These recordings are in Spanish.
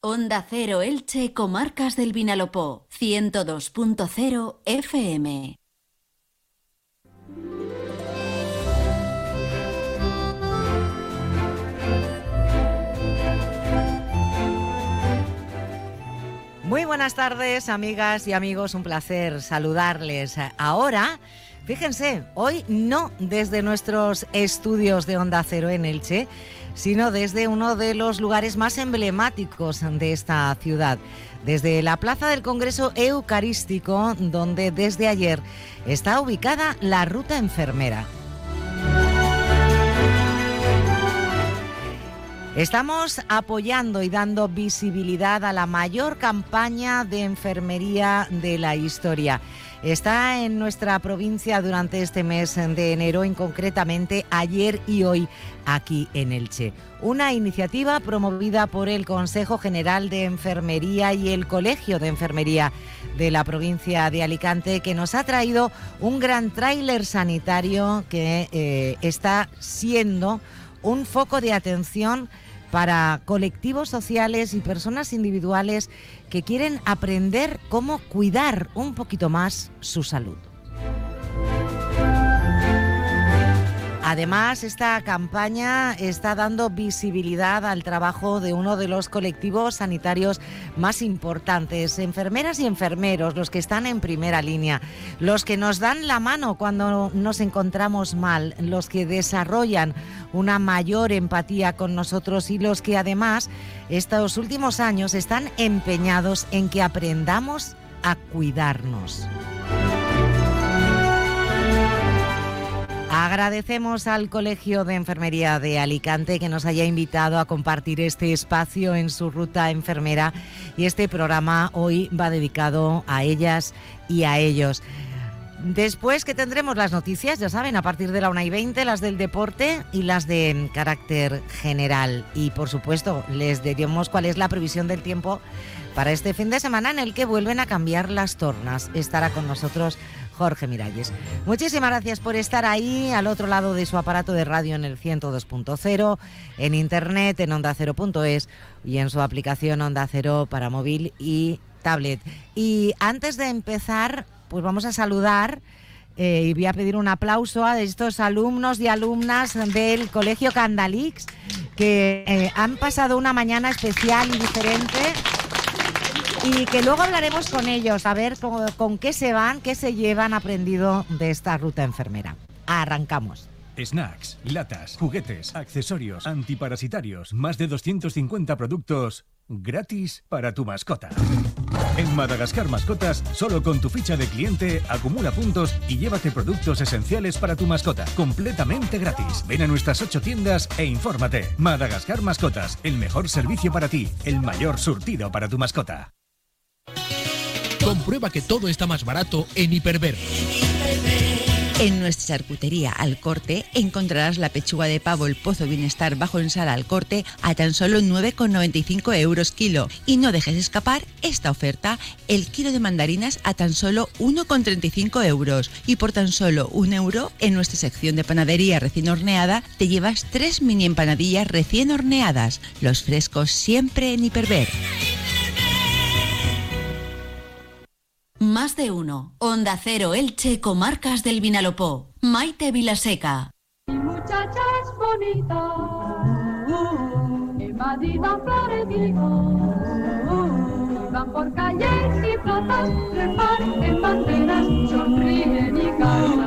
Onda Cero Elche, Comarcas del Vinalopó, 102.0 FM. Muy buenas tardes, amigas y amigos, un placer saludarles. Ahora, fíjense, hoy no desde nuestros estudios de Onda Cero en Elche, sino desde uno de los lugares más emblemáticos de esta ciudad, desde la Plaza del Congreso Eucarístico, donde desde ayer está ubicada la Ruta Enfermera. Estamos apoyando y dando visibilidad a la mayor campaña de enfermería de la historia. Está en nuestra provincia durante este mes de enero, en concretamente ayer y hoy aquí en Elche. Una iniciativa promovida por el Consejo General de Enfermería y el Colegio de Enfermería de la provincia de Alicante que nos ha traído un gran tráiler sanitario que eh, está siendo un foco de atención para colectivos sociales y personas individuales que quieren aprender cómo cuidar un poquito más su salud. Además, esta campaña está dando visibilidad al trabajo de uno de los colectivos sanitarios más importantes, enfermeras y enfermeros, los que están en primera línea, los que nos dan la mano cuando nos encontramos mal, los que desarrollan una mayor empatía con nosotros y los que además estos últimos años están empeñados en que aprendamos a cuidarnos. Agradecemos al Colegio de Enfermería de Alicante que nos haya invitado a compartir este espacio en su ruta enfermera y este programa hoy va dedicado a ellas y a ellos. Después que tendremos las noticias, ya saben, a partir de la 1 y 20, las del deporte y las de carácter general. Y por supuesto, les diremos cuál es la previsión del tiempo para este fin de semana en el que vuelven a cambiar las tornas. Estará con nosotros Jorge Miralles. Muchísimas gracias por estar ahí al otro lado de su aparato de radio en el 102.0, en internet en onda0.es y en su aplicación Onda Cero para móvil y tablet. Y antes de empezar, pues vamos a saludar eh, y voy a pedir un aplauso a estos alumnos y alumnas del Colegio Candalix que eh, han pasado una mañana especial y diferente y que luego hablaremos con ellos a ver con, qué se van, qué se llevan aprendido de esta ruta enfermera. Arrancamos. Snacks, latas, juguetes, accesorios, antiparasitarios, más de 250 productos gratis para tu mascota. En Madagascar Mascotas, solo con tu ficha de cliente acumula puntos y llévate productos esenciales para tu mascota, completamente gratis. Ven a nuestras ocho tiendas e infórmate. Madagascar Mascotas, el mejor servicio para ti, el mayor surtido para tu mascota. Comprueba que todo está más barato en Hiperver. En nuestra charcutería al corte encontrarás la pechuga de pavo el Pozo Bienestar bajo en sala al corte a tan solo 9,95 euros kilo. Y no dejes escapar esta oferta, el kilo de mandarinas a tan solo 1,35 euros. Y por tan solo un euro, en nuestra sección de panadería recién horneada, te llevas tres mini empanadillas recién horneadas. Los frescos siempre en Hiperver. Más de uno. Onda Cero Elche, Comarcas del Vinalopó. Maite Vilaseca. Muchachas bonitas, invadidas van por calles y plazas, reparten banderas, sonríen y cantan.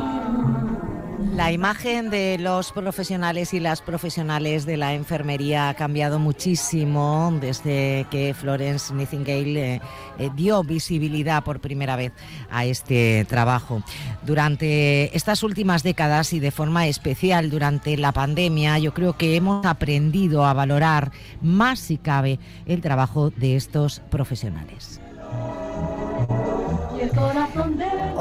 La imagen de los profesionales y las profesionales de la enfermería ha cambiado muchísimo desde que Florence Nightingale eh, eh, dio visibilidad por primera vez a este trabajo. Durante estas últimas décadas y de forma especial durante la pandemia, yo creo que hemos aprendido a valorar más si cabe el trabajo de estos profesionales.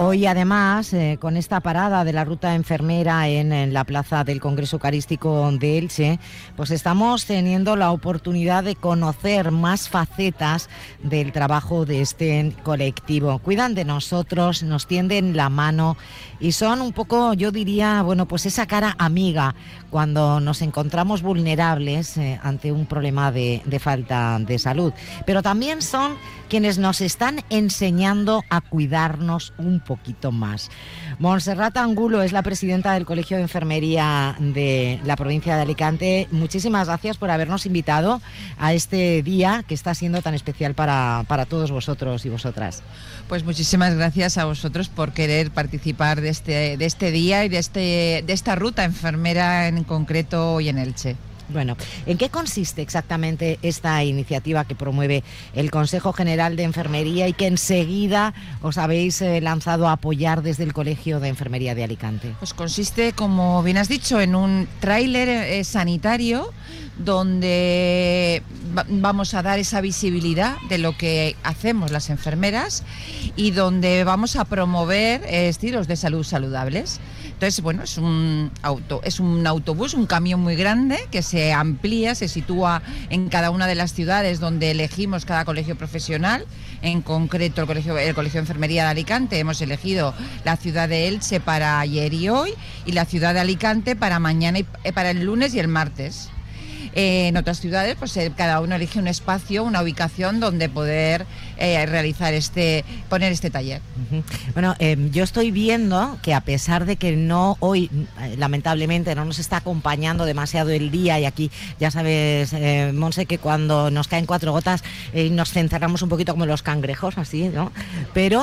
Hoy además, eh, con esta parada de la ruta enfermera en, la plaza del Congreso Eucarístico de Elche, pues estamos teniendo la oportunidad de conocer más facetas del trabajo de este colectivo. Cuidan de nosotros, nos tienden la mano y son un poco, yo diría, bueno, pues esa cara amiga cuando nos encontramos vulnerables eh, ante un problema de, de falta de salud. Pero también son quienes nos están enseñando a cuidarnos un poquito más. Montserrat Angulo es la presidenta del Colegio de Enfermería de la provincia de Alicante. Muchísimas gracias por habernos invitado a este día que está siendo tan especial para, para todos vosotros y vosotras. Pues muchísimas gracias a vosotros por querer participar de este, de este día y de, este, de esta ruta enfermera en concreto hoy en Elche. Bueno, ¿en qué consiste exactamente esta iniciativa que promueve el Consejo General de Enfermería y que enseguida os habéis eh, lanzado a apoyar desde el Colegio de Enfermería de Alicante? Pues consiste, como bien has dicho, en un tráiler eh, sanitario donde va vamos a dar esa visibilidad de lo que hacemos las enfermeras y donde vamos a promover eh, estilos de salud saludables. Entonces, bueno, es un auto, es un autobús, un camión muy grande que se amplía, se sitúa en cada una de las ciudades donde elegimos cada colegio profesional. En concreto, el colegio, el colegio de Enfermería de Alicante hemos elegido la ciudad de Elche para ayer y hoy y la ciudad de Alicante para mañana y eh, para el lunes y el martes. Eh, en otras ciudades, pues eh, cada uno elige un espacio, una ubicación donde poder eh, realizar este, poner este taller. Bueno, eh, yo estoy viendo que a pesar de que no hoy, eh, lamentablemente, no nos está acompañando demasiado el día y aquí ya sabes, eh, Monse, que cuando nos caen cuatro gotas nos centramos un poquito como los cangrejos, así, ¿no? Pero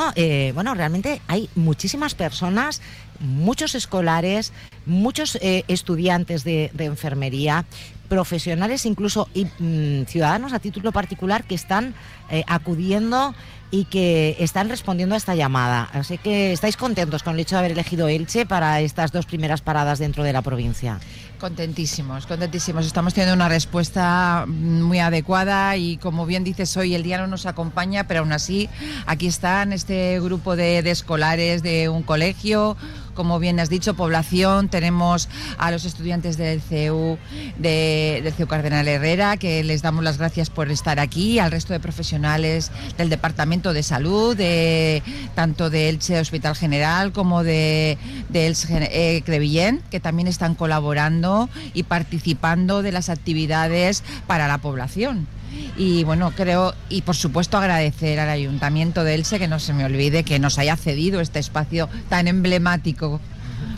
bueno, realmente hay muchísimas personas muchos escolares, muchos estudiantes de, enfermería, profesionales incluso y mmm, ciudadanos a título particular que están eh, acudiendo y que están respondiendo a esta llamada. Así que estáis contentos con el hecho de haber elegido Elche para estas dos primeras paradas dentro de la provincia. Contentísimos, contentísimos. Estamos teniendo una respuesta muy adecuada y como bien dices hoy el día no nos acompaña, pero aún así aquí están este grupo de, de escolares de un colegio, como bien has dicho, población, tenemos a los estudiantes del CEU, de, del CEU Cardenal Herrera, que les damos las gracias por estar aquí, al resto de profesionales del Departamento de Salud, de, tanto de Elche Hospital General como de, de Elche eh, Crevillent, que también están colaborando y participando de las actividades para la población. Y bueno, creo, y por supuesto agradecer al Ayuntamiento de Elche que no se me olvide que nos haya cedido este espacio tan emblemático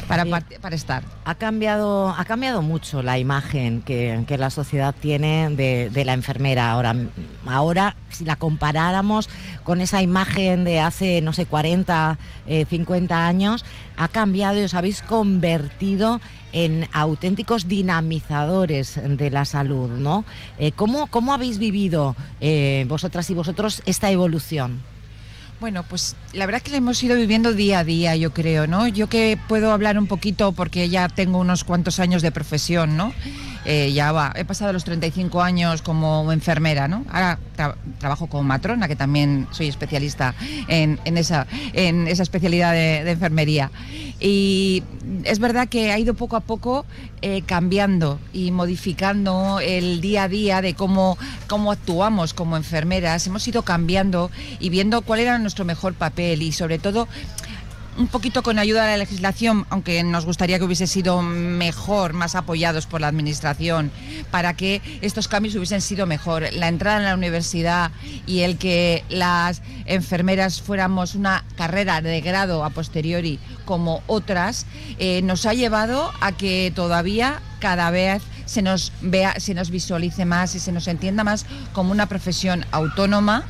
para, para, estar. Ha cambiado, ha cambiado mucho la imagen que, que la sociedad tiene de, de, la enfermera ahora. Ahora, si la comparáramos con esa imagen de hace, no sé, 40, eh, 50 años, ha cambiado y os habéis convertido en auténticos dinamizadores de la salud, ¿no? Eh, ¿cómo, ¿Cómo habéis vivido eh, vosotras y vosotros esta evolución? Bueno, pues la verdad es que la hemos ido viviendo día a día, yo creo, ¿no? Yo que puedo hablar un poquito porque ya tengo unos cuantos años de profesión, ¿no? Eh, ya va, he pasado los 35 años como enfermera, ¿no? Ahora tra trabajo como matrona, que también soy especialista en, esa, especialidad de, enfermería. Y es verdad que ha ido poco a poco eh, cambiando y modificando el día a día de cómo actuamos como enfermeras. Hemos ido cambiando y viendo cuál era nuestro mejor papel y sobre todo un poquito con ayuda de la legislación, aunque nos gustaría que hubiese sido mejor, más apoyados por la administración, para que estos cambios hubiesen sido mejor. La entrada en la universidad y el que las enfermeras fuéramos una carrera de grado a posteriori como otras, eh, nos ha llevado a que todavía cada vez se nos vea, se nos visualice más y se nos entienda más como una profesión autónoma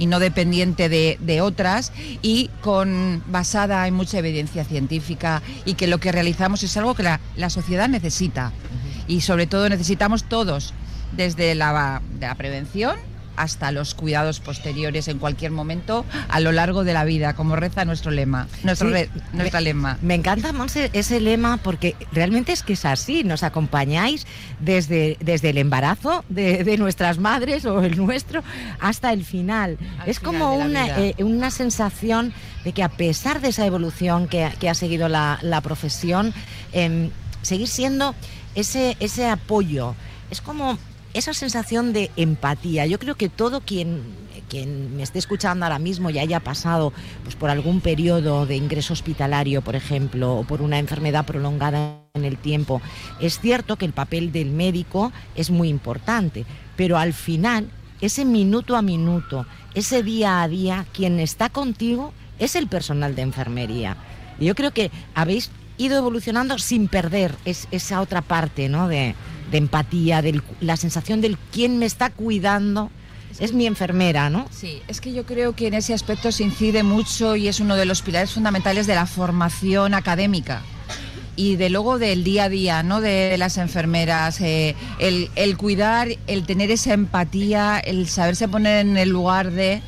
y no dependiente de, de, otras y con basada en mucha evidencia científica y que lo que realizamos es algo que la, la sociedad necesita uh -huh. y sobre todo necesitamos todos desde la, de la prevención hasta los cuidados posteriores en cualquier momento a lo largo de la vida, como reza nuestro lema, nuestro Sí, re- nuestra me, lema. Me encanta, Monse, ese lema porque realmente es que es así. Nos acompañáis desde, desde el embarazo de, de nuestras madres o el nuestro hasta el final. Al es final como una, eh, una sensación de que a pesar de esa evolución que, que ha seguido la, la profesión, em, seguir siendo ese, ese apoyo. Es como esa sensación de empatía. Yo creo que todo quien, quien me esté escuchando ahora mismo y haya pasado pues, por algún periodo de ingreso hospitalario, por ejemplo, o por una enfermedad prolongada en el tiempo, es cierto que el papel del médico es muy importante, pero al final, ese minuto a minuto, ese día a día, quien está contigo es el personal de enfermería. Y yo creo que habéis ido evolucionando sin perder es- esa otra parte ¿no? de, de empatía, de la sensación del quién me está cuidando. Es mi enfermera, ¿no? Sí, es que yo creo que en ese aspecto se incide mucho y es uno de los pilares fundamentales de la formación académica y de luego del día a día, ¿no? De las enfermeras, eh, el, el cuidar, el tener esa empatía, el saberse poner en el lugar de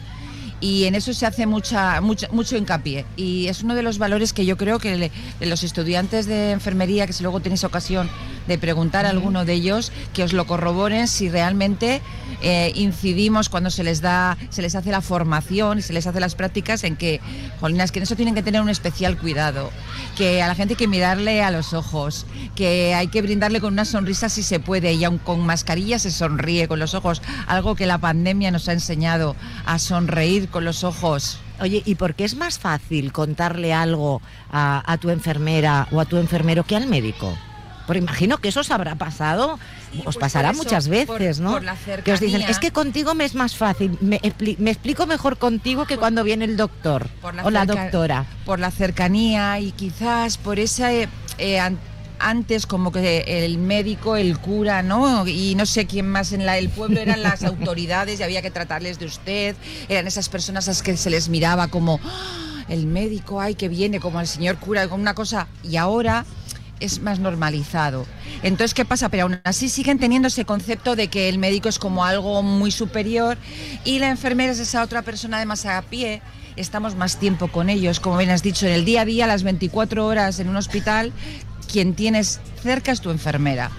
y en eso se hace mucha, mucha- mucho hincapié. Y es uno de los valores que yo creo que le- de los estudiantes de enfermería, que si luego tenéis ocasión de preguntar a alguno de ellos, que os lo corroboren si realmente eh, incidimos cuando se les da, se les hace la formación y se les hace las prácticas en que, jolinas, que en eso tienen que tener un especial cuidado, que a la gente hay que mirarle a los ojos, que hay que brindarle con una sonrisa si se puede y aun con mascarilla se sonríe con los ojos, algo que la pandemia nos ha enseñado a sonreír con los ojos. Oye, ¿y por qué es más fácil contarle algo a, a tu enfermera o a tu enfermero que al médico? Porque imagino que eso os habrá pasado, os pues pasará eso, muchas veces, por- ¿no? por la que os dicen, es que contigo me es más fácil, me, me explico mejor contigo que cuando viene el doctor Por o la doctora. Por la cercanía y quizás por esa... eh, eh, an- antes como que el médico, el cura, ¿no? Y no sé quién más en la, el pueblo eran las autoridades y había que tratarles de usted. Eran esas personas a las que se les miraba como "Ah, el médico, ay, que viene, como el señor cura, como una cosa. Y ahora es más normalizado. Entonces, ¿qué pasa? Pero aún así siguen teniendo ese concepto de que el médico es como algo muy superior y la enfermera es esa otra persona de más a pie. Estamos más tiempo con ellos, como bien has dicho, en el día a día, las 24 horas en un hospital, quien tienes cerca es tu enfermera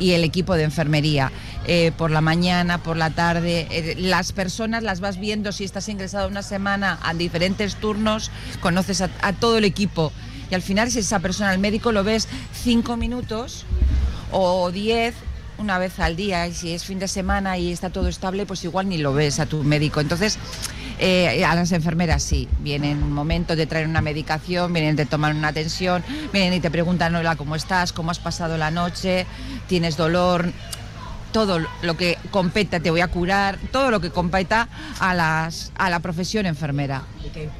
y el equipo de enfermería. Eh, por la mañana, por la tarde, eh, las personas las vas viendo si estás ingresado una semana a diferentes turnos, conoces a, a todo el equipo y al final si esa persona, el médico, lo ves cinco minutos o diez una vez al día y si es fin de semana y está todo estable, pues igual ni lo ves a tu médico. Entonces, eh, a las enfermeras sí, vienen momentos de traer una medicación, vienen de tomar una tensión, vienen y te preguntan, hola, ¿cómo estás? ¿Cómo has pasado la noche? ¿Tienes dolor? Todo lo que competa, te voy a curar, todo lo que competa a, las, a la profesión enfermera.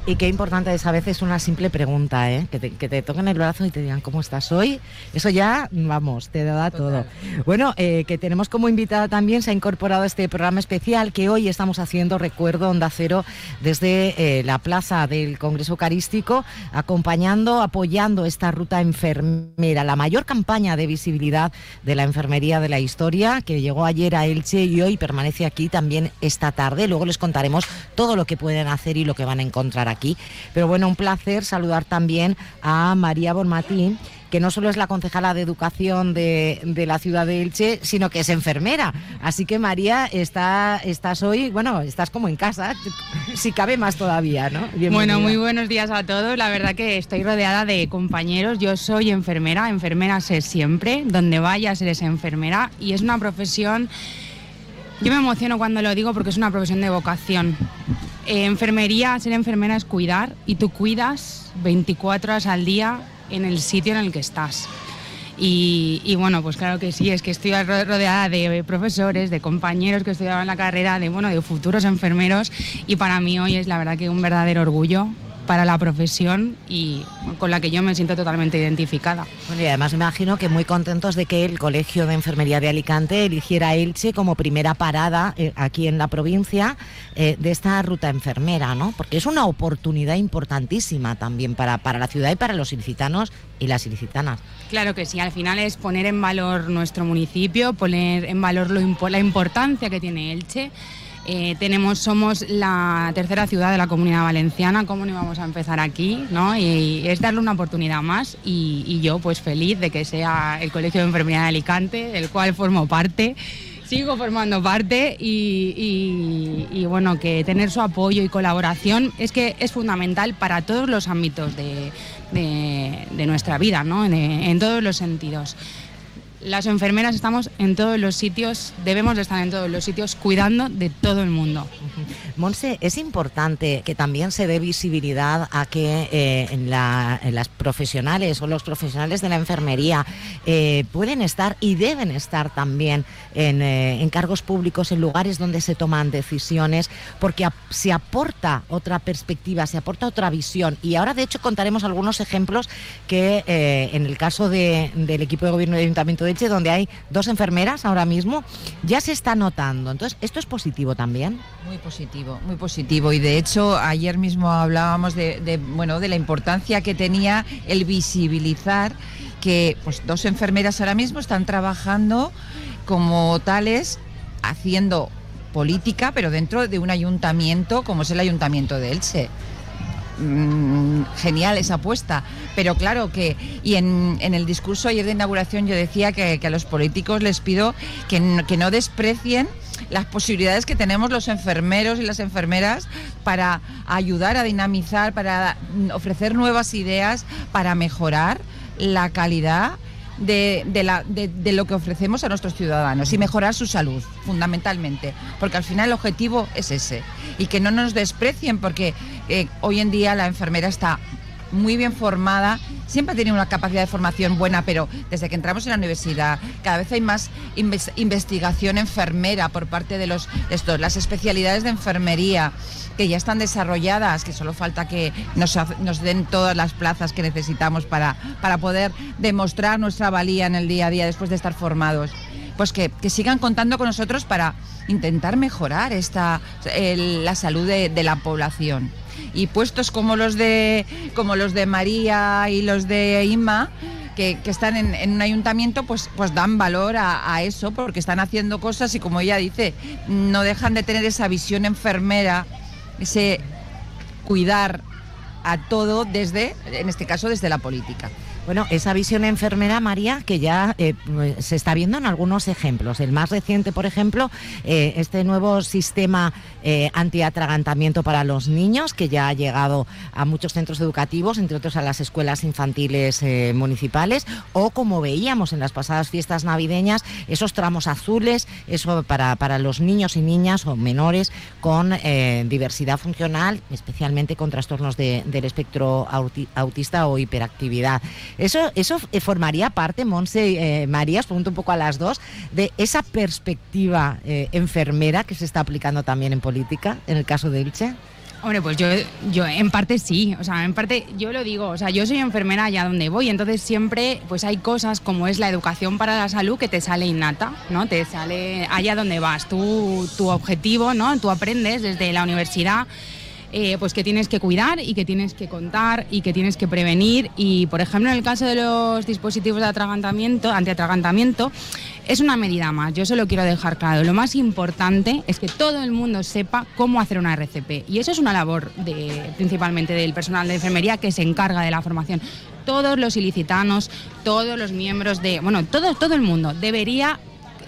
Y qué importante es a veces una simple pregunta, ¿eh? que, te, que te toquen el brazo y te digan cómo estás hoy. Eso ya, vamos, te da todo. Bueno, eh, que tenemos como invitada también, se ha incorporado a este programa especial que hoy estamos haciendo, recuerdo, Onda Cero, desde eh, la plaza del Congreso Eucarístico, acompañando, apoyando esta ruta enfermera, la mayor campaña de visibilidad de la enfermería de la historia, que llegó ayer a Elche y hoy permanece aquí también esta tarde. Luego les contaremos todo lo que pueden hacer y lo que van a encontrar aquí. Pero bueno, un placer saludar también a María Bonmatín, que no solo es la concejala de educación de, la ciudad de Elche, sino que es enfermera. Así que María, está, estás hoy, bueno, estás como en casa, si cabe más todavía, ¿no? Bienvenida. Bueno, muy buenos días a todos. La verdad que estoy rodeada de compañeros. Yo soy enfermera, enfermera sé siempre. Donde vayas eres enfermera y es una profesión... Yo me emociono cuando lo digo porque es una profesión de vocación. Eh, enfermería, ser enfermera es cuidar y tú cuidas 24 horas al día en el sitio en el que estás. Y, bueno, pues claro que sí, es que estoy ro- rodeada de profesores, de compañeros que estudiaban la carrera, de bueno, de futuros enfermeros y para mí hoy es la verdad que un verdadero orgullo para la profesión y con la que yo me siento totalmente identificada. Bueno, y además me imagino que muy contentos de que el Colegio de Enfermería de Alicante eligiera a Elche como primera parada eh, aquí en la provincia eh, de esta ruta enfermera, ¿no? Porque es una oportunidad importantísima también para, para la ciudad y para los ilicitanos y las ilicitanas. Claro que sí, al final es poner en valor nuestro municipio, poner en valor lo la importancia que tiene Elche. Eh, tenemos, somos la tercera ciudad de la comunidad valenciana, ¿cómo no íbamos a empezar aquí? ¿no? Y, es darle una oportunidad más y, yo pues feliz de que sea el Colegio de Enfermería de Alicante, del cual formo parte sigo formando parte y, bueno, que tener su apoyo y colaboración es que es fundamental para todos los ámbitos de, nuestra vida, ¿no? En todos los sentidos. Las enfermeras estamos en todos los sitios, debemos de estar en todos los sitios cuidando de todo el mundo. Monse, es importante que también se dé visibilidad a que eh, las profesionales o los profesionales de la enfermería eh, pueden estar y deben estar también en, eh, en cargos públicos, en lugares donde se toman decisiones, porque se aporta otra perspectiva, se aporta otra visión. Y ahora, de hecho, contaremos algunos ejemplos que en el caso de- del equipo de gobierno del Ayuntamiento de Elche, donde hay dos enfermeras ahora mismo, ya se está notando. Entonces, ¿esto es positivo también? Muy positivo, muy positivo. Y de hecho, ayer mismo hablábamos de, bueno, de la importancia que tenía el visibilizar que pues, dos enfermeras ahora mismo están trabajando como tales, haciendo política, pero dentro de un ayuntamiento como es el Ayuntamiento de Elche. Mm, genial esa apuesta. Pero claro que, y en, en el discurso ayer de inauguración yo decía que, a los políticos les pido que no, que no desprecien las posibilidades que tenemos los enfermeros y las enfermeras para ayudar a dinamizar, para mm, ofrecer nuevas ideas, para mejorar la calidad de, de la- de- de lo que ofrecemos a nuestros ciudadanos y mejorar su salud, fundamentalmente, porque al final el objetivo es ese. Y que no nos desprecien, porque eh, hoy en día la enfermera está muy bien formada, siempre ha tenido una capacidad de formación buena, pero desde que entramos en la universidad cada vez hay más inves- investigación enfermera por parte de los estos, las especialidades de enfermería que ya están desarrolladas, que solo falta que nos, nos den todas las plazas que necesitamos para, para poder demostrar nuestra valía en el día a día después de estar formados. Pues que, que sigan contando con nosotros para intentar mejorar esta, la salud de la población. Y puestos como los de, como los de María y los de Inma, que, que están en, en un ayuntamiento, pues, pues dan valor a, a eso, porque están haciendo cosas y como ella dice, no dejan de tener esa visión enfermera, ese cuidar a todo desde, en este caso, desde la política. Bueno, esa visión enfermera, María, que ya eh, se está viendo en algunos ejemplos. El más reciente, por ejemplo, eh, este nuevo sistema eh, antiatragantamiento para los niños, que ya ha llegado a muchos centros educativos, entre otros a las escuelas infantiles municipales, o como veíamos en las pasadas fiestas navideñas, esos tramos azules, eso para, para los niños y niñas o menores con diversidad funcional, especialmente con trastornos de- del espectro auti- autista o hiperactividad. Eso, eso eh, formaría parte, Monse eh, María, os pregunto un poco a las dos, de esa perspectiva eh, enfermera que se está aplicando también en política, en el caso de Elche. Hombre, pues yo, yo en parte sí, o sea, en parte yo lo digo, o sea, yo soy enfermera allá donde voy, entonces siempre pues hay cosas como es la educación para la salud que te sale innata, ¿no? Te sale allá donde vas, tú, tu objetivo, ¿no? Tú aprendes desde la universidad. Eh, pues que tienes que cuidar y que tienes que contar y que tienes que prevenir y por ejemplo en el caso de los dispositivos de atragantamiento, antiatragantamiento es una medida más, yo se lo quiero dejar claro. Lo más importante es que todo el mundo sepa cómo hacer una RCP. Y eso es una labor principalmente del personal de enfermería que se encarga de la formación. Todos los ilicitanos, todos los miembros de. Bueno, todo el mundo debería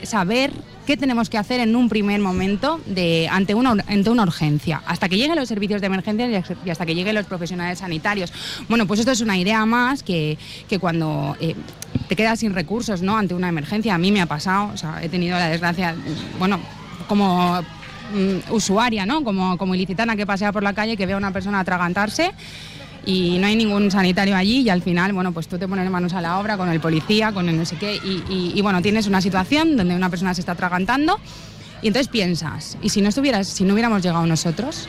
saber qué tenemos que hacer en un primer momento de, ante, una, ante una urgencia, hasta que lleguen los servicios de emergencia y hasta- y que lleguen los profesionales sanitarios. Bueno, pues esto es una idea más que, que cuando eh, te quedas sin recursos ¿no? ante una emergencia, a mí me ha pasado, o sea, he tenido la desgracia, bueno, como mm, usuaria, ¿no? como, como ilicitana que pasea por la calle, que vea a una persona atragantarse y no hay ningún sanitario allí y al final, bueno, pues tú te pones manos a la obra con el policía, con el no sé qué y, y- bueno, tienes una situación donde una persona se está atragantando y entonces piensas, ¿y si no estuvieras, si no hubiéramos llegado nosotros?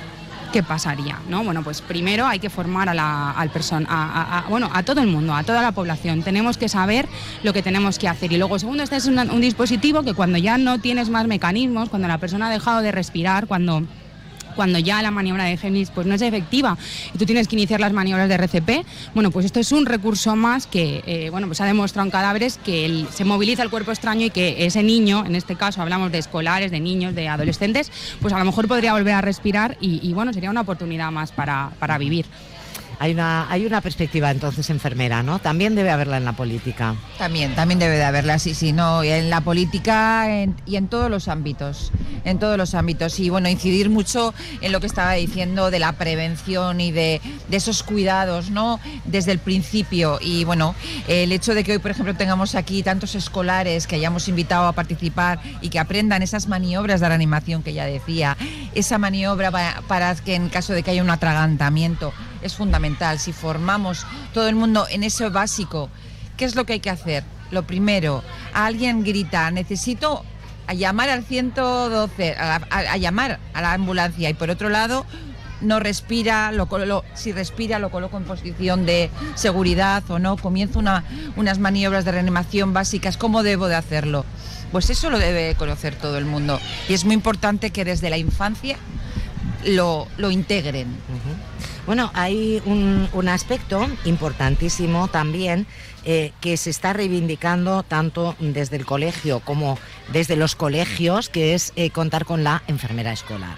¿Qué pasaría? ¿no? Bueno, pues primero hay que formar a la, al a, bueno, a todo el mundo, a toda la población. Tenemos que saber lo que tenemos que hacer. Y luego, segundo, este es un dispositivo que cuando ya no tienes más mecanismos, cuando la persona ha dejado de respirar, cuando cuando ya la maniobra de Géminis pues no es efectiva y tú tienes que iniciar las maniobras de RCP, bueno, pues esto es un recurso más que, eh, bueno, pues ha demostrado en cadáveres que se moviliza el cuerpo extraño y que ese niño, en este caso hablamos de escolares, de niños, de adolescentes, pues a lo mejor podría volver a respirar y, bueno, sería una oportunidad más para, para vivir. Hay una, hay una perspectiva entonces enfermera, ¿no? También debe haberla en la política. También, también debe de haberla, sí, sí, no, en la política y en todos los ámbitos, en todos los ámbitos. Y bueno, incidir mucho en lo que estaba diciendo de la prevención y de, de esos cuidados, ¿no? Desde el principio. Y bueno, el hecho de que hoy, por ejemplo, tengamos aquí tantos escolares que hayamos invitado a participar y que aprendan esas maniobras de reanimación que ya decía, esa maniobra para, para que en caso de que haya un atragantamiento, es fundamental. Si formamos todo el mundo en eso básico, ¿qué es lo que hay que hacer? Lo primero, alguien grita, necesito llamar al 112, a, llamar a la ambulancia y por otro lado no respira, lo, si respira lo coloco en posición de seguridad o no, comienzo una, unas maniobras de reanimación básicas, ¿cómo debo de hacerlo? Pues eso lo debe conocer todo el mundo y es muy importante que desde la infancia lo, lo integren. Bueno, hay un, aspecto importantísimo también eh, que se está reivindicando tanto desde el colegio como desde los colegios, que es eh, contar con la enfermera escolar.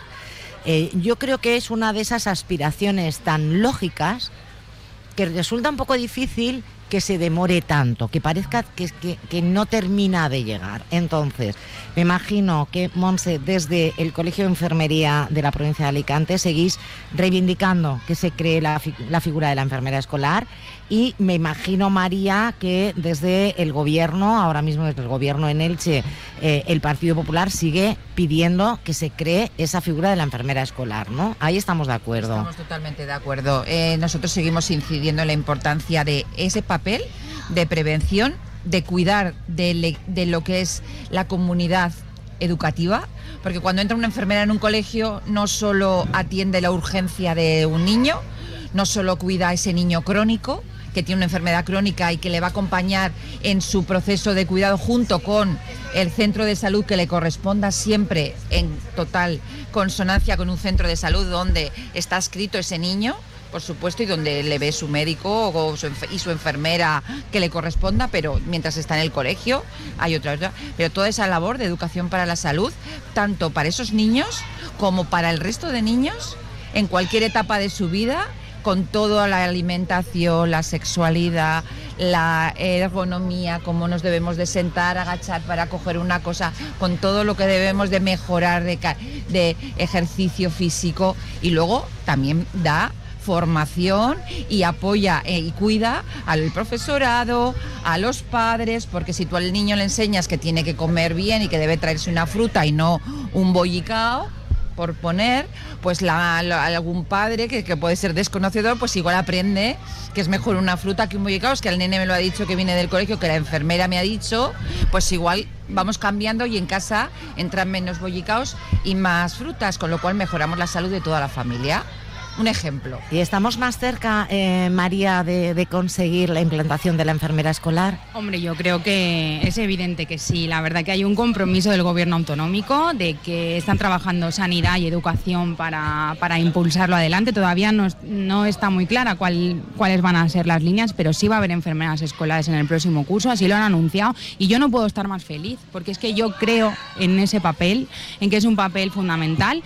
Eh, yo creo que es una de esas aspiraciones tan lógicas que resulta un poco difícil que se demore tanto, que parezca que, que, no termina de llegar. Entonces, me imagino que, Monse, desde el Colegio de Enfermería de la provincia de Alicante, seguís reivindicando que se cree la, la figura de la enfermera escolar y me imagino, María, que desde el gobierno, ahora mismo desde el gobierno en Elche, eh, el Partido Popular sigue pidiendo que se cree esa figura de la enfermera escolar, ¿no? Ahí estamos de acuerdo. Estamos totalmente de acuerdo. Eh, nosotros seguimos incidiendo en la importancia de ese papel de prevención, de cuidar de, de lo que es la comunidad educativa, porque cuando entra una enfermera en un colegio no solo atiende la urgencia de un niño, no solo cuida a ese niño crónico, que tiene una enfermedad crónica y que le va a acompañar en su proceso de cuidado junto con el centro de salud que le corresponda siempre en total consonancia con un centro de salud donde está escrito ese niño por supuesto, y donde le ve su médico y su enfermera que le corresponda, pero mientras está en el colegio hay otra, Pero toda esa labor de educación para la salud, tanto para esos niños como para el resto de niños, en cualquier etapa de su vida, con toda la alimentación, la sexualidad, la ergonomía, cómo nos debemos de sentar, agachar para coger una cosa, con todo lo que debemos de mejorar de, de ejercicio físico y luego también da formación y apoya eh, y cuida al profesorado, a los padres, porque si tú al niño le enseñas que tiene que comer bien y que debe traerse una fruta y no un bollicao, por poner, pues la, algún padre que, puede ser desconocedor, pues igual aprende que es mejor una fruta que un bollicao, es que el nene me lo ha dicho que viene del colegio, que la enfermera me ha dicho, pues igual vamos cambiando y en casa entran menos bollicaos y más frutas, con lo cual mejoramos la salud de toda la familia un ejemplo. ¿Y estamos más cerca, eh, María, de, conseguir la implantación de la enfermera escolar? Hombre, yo creo que es evidente que sí. La verdad que hay un compromiso del gobierno autonómico de que están trabajando sanidad y educación para, impulsarlo adelante. Todavía no, no está muy clara cuál, cuáles van a ser las líneas, pero sí va a haber enfermeras escolares en el próximo curso, así lo han anunciado. Y yo no puedo estar más feliz, porque es que yo creo en ese papel, en que es un papel fundamental,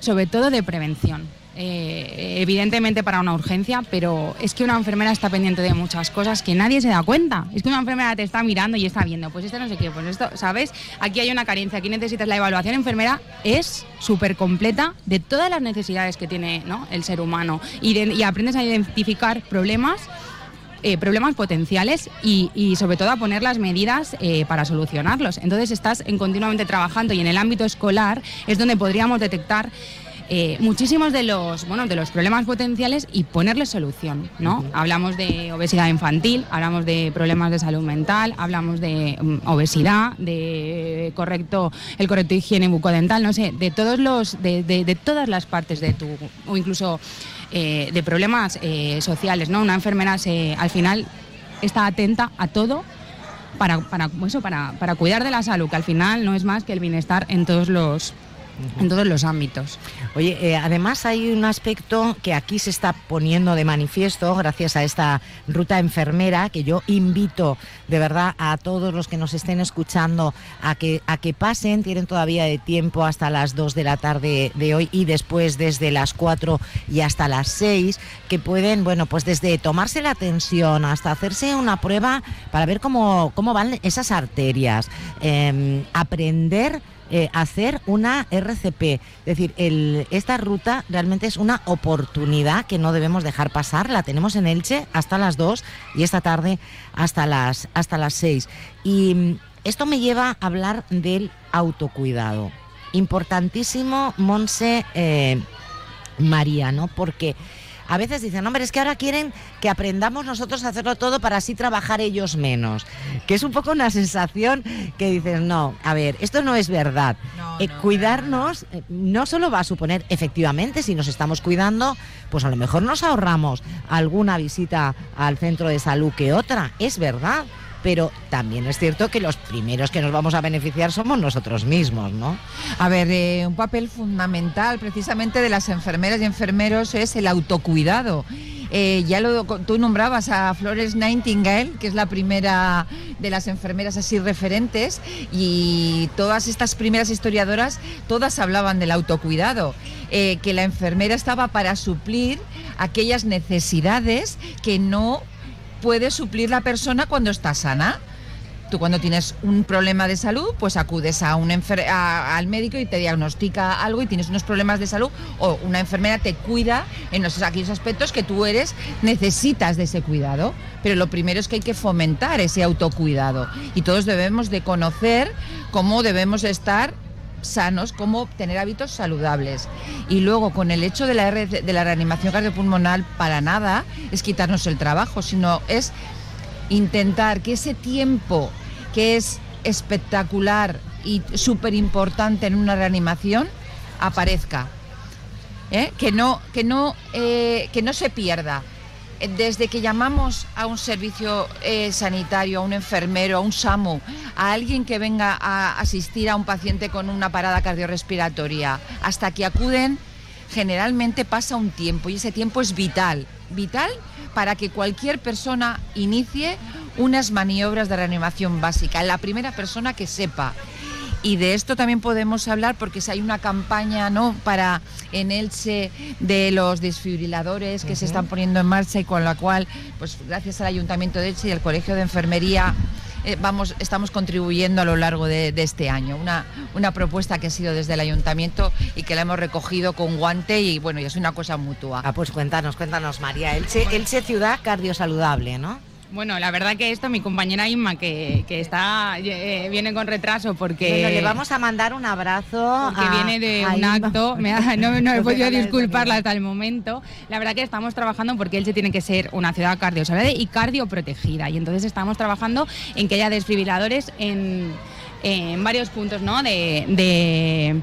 sobre todo de prevención eh, evidentemente para una urgencia, pero es que una enfermera está pendiente de muchas cosas que nadie se da cuenta. Es que una enfermera te está mirando y está viendo, pues esto no sé qué, pues esto, ¿sabes? Aquí hay una carencia, aquí necesitas la evaluación enfermera, es súper completa de todas las necesidades que tiene el ser humano y, aprendes a identificar problemas. Eh, problemas potenciales y, sobre todo a poner las medidas eh, para solucionarlos. Entonces estás en continuamente trabajando y en el ámbito escolar es donde podríamos detectar eh, muchísimos de los, bueno, de los problemas potenciales y ponerles solución. ¿no? Hablamos de obesidad infantil, hablamos de problemas de salud mental, hablamos de mm, obesidad, de correcto, el correcto higiene bucodental, no sé, de todos los, de, de, todas las partes de tu, o incluso eh, de problemas eh, sociales, ¿no? Una enfermera se, al final está atenta a todo para, para, eso, para, para cuidar de la salud, que al final no es más que el bienestar en todos los en todos los ámbitos. Oye, eh, además hay un aspecto que aquí se está poniendo de manifiesto gracias a esta ruta enfermera que yo invito de verdad a todos los que nos estén escuchando a que, a que pasen, tienen todavía de tiempo hasta las 2 de la tarde de hoy y después desde las 4 y hasta las 6, que pueden, bueno, pues desde tomarse la tensión hasta hacerse una prueba para ver cómo, cómo van esas arterias, em, aprender eh, hacer una RCP. Es decir, el, esta ruta realmente es una oportunidad que no debemos dejar pasar. La tenemos en Elche hasta las 2 y esta tarde hasta las, hasta las 6. Y mm, esto me lleva a hablar del autocuidado. Importantísimo, Monse eh, María, ¿no? Porque a veces dicen, hombre, es que ahora quieren que aprendamos nosotros a hacerlo todo para así trabajar ellos menos. Que es un poco una sensación que dices, no, a ver, esto no es verdad. Eh, cuidarnos eh, no solo va a suponer, efectivamente, si nos estamos cuidando, pues a lo mejor nos ahorramos alguna visita al centro de salud que otra, es verdad pero también es cierto que los primeros que nos vamos a beneficiar somos nosotros mismos, ¿no? A ver, eh, un papel fundamental precisamente de las enfermeras y enfermeros es el autocuidado. Eh, ya lo tú nombrabas a Flores Nightingale, que es la primera de las enfermeras así referentes, y todas estas primeras historiadoras, todas hablaban del autocuidado, eh, que la enfermera estaba para suplir aquellas necesidades que no puede suplir la persona cuando está sana. Tú cuando tienes un problema de salud, pues acudes a un al médico y te diagnostica algo y tienes unos problemas de salud o una enfermera te cuida en esos, aquellos aspectos que tú eres, necesitas de ese cuidado. Pero lo primero es que hay que fomentar ese autocuidado y todos debemos de conocer cómo debemos estar sanos, como tener hábitos saludables. Y luego con el hecho de la, de la reanimación cardiopulmonar, para nada es quitarnos el trabajo, sino es intentar que ese tiempo que es espectacular y súper importante en una reanimación aparezca. ¿eh? Que, no, que, no, eh, que no se pierda desde que llamamos a un servicio eh, sanitario, a un enfermero, a un SAMU, a alguien que venga a asistir a un paciente con una parada cardiorrespiratoria, hasta que acuden, generalmente pasa un tiempo y ese tiempo es vital, vital para que cualquier persona inicie unas maniobras de reanimación básica, la primera persona que sepa y de esto también podemos hablar porque si hay una campaña ¿no? para en Elche de los desfibriladores que se están poniendo en marcha y con la cual, pues gracias al Ayuntamiento de Elche y al Colegio de Enfermería, eh, vamos, estamos contribuyendo a lo largo de, este año. Una, una propuesta que ha sido desde el ayuntamiento y que la hemos recogido con guante y bueno, y es una cosa mutua. Ah, pues cuéntanos, cuéntanos María. Elche, Elche ciudad cardiosaludable, ¿no? Bueno, la verdad que esto, mi compañera Inma, que, está eh, viene con retraso porque... Bueno, le vamos a mandar un abrazo. Que viene de un acto, no, no he podido disculparla hasta el momento. La verdad que estamos trabajando porque él se tiene que ser una ciudad cardiosaludable y cardioprotegida. Y entonces estamos trabajando en que haya desfibriladores en, varios puntos ¿no? de de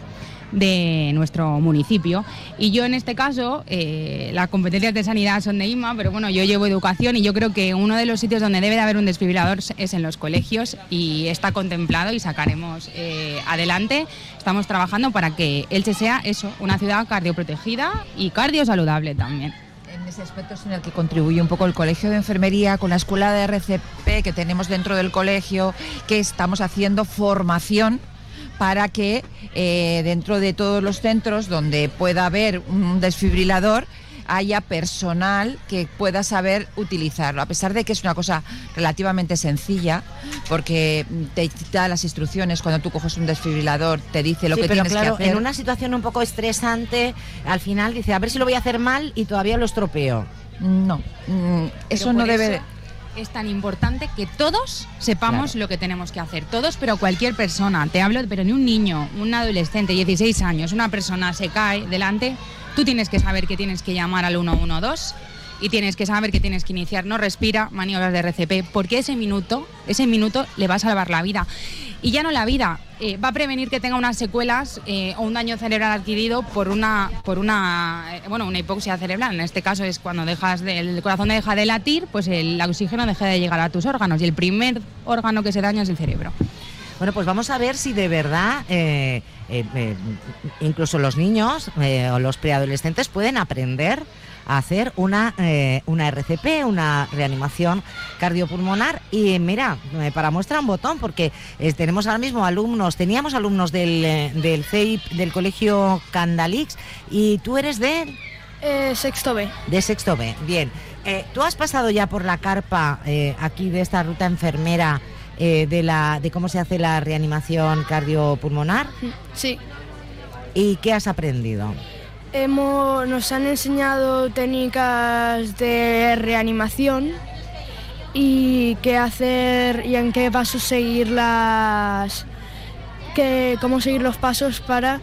nuestro municipio. Y yo en este caso, eh, las competencias de sanidad son de IMA, pero bueno, yo llevo educación y yo creo que uno de los sitios donde debe de haber un desfibrilador es en los colegios y está contemplado y sacaremos eh, adelante. Estamos trabajando para que Elche sea eso, una ciudad cardioprotegida y cardiosaludable también en ese aspecto es en el que contribuye un poco el Colegio de Enfermería con la escuela de RCP que tenemos dentro del colegio, que estamos haciendo formación para que eh, dentro de todos los centros donde pueda haber un desfibrilador haya personal que pueda saber utilizarlo, a pesar de que es una cosa relativamente sencilla, porque te da las instrucciones cuando tú coges un desfibrilador, te dice lo que tienes que hacer. En una situación un poco estresante, al final dice, a ver si lo voy a hacer mal y todavía lo estropeo. No, mm, eso no debe es tan importante que todos sepamos lo que tenemos que hacer. Todos, pero cualquier persona. Te hablo, pero ni un niño, un adolescente, 16 años, una persona se cae delante, tú tienes que saber que tienes que llamar al 112 y tienes que saber que tienes que iniciar, no respira, maniobras de RCP, porque ese minuto, ese minuto le va a salvar la vida. Y ya no la vida, eh, va a prevenir que tenga unas secuelas eh, o un daño cerebral adquirido por una, por una, eh, bueno, una hipoxia cerebral. En este caso es cuando dejas el corazón deja de latir, pues el oxígeno deja de llegar a tus órganos y el primer órgano que se daña es el cerebro. Bueno, pues vamos a ver si de verdad incluso los niños o los preadolescentes pueden aprender a hacer una, eh, una RCP, una reanimación cardiopulmonar. Y mira, eh, para muestra un botón, porque eh, tenemos ahora mismo alumnos, teníamos alumnos del, del CEIP, del colegio Candalix, y tú eres de... sexto B. De sexto B, bien. ¿Tú has pasado ya por la carpa aquí de esta ruta enfermera eh, de, la, de cómo se hace la reanimación cardiopulmonar? Sí. ¿Y qué has aprendido? Hemos, nos han enseñado técnicas de reanimación y qué hacer y en qué pasos seguir las que, cómo seguir los pasos para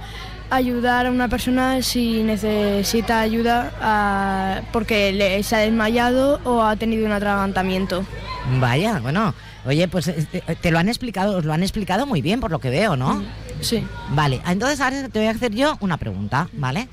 ayudar a una persona si necesita ayuda a- porque le, se ha desmayado o ha tenido un atragantamiento. Vaya, bueno, oye, pues eh, te- te lo han explicado, os lo han explicado muy bien por lo que veo, ¿no? Sí. Vale, entonces ahora te voy a hacer yo una pregunta, ¿vale?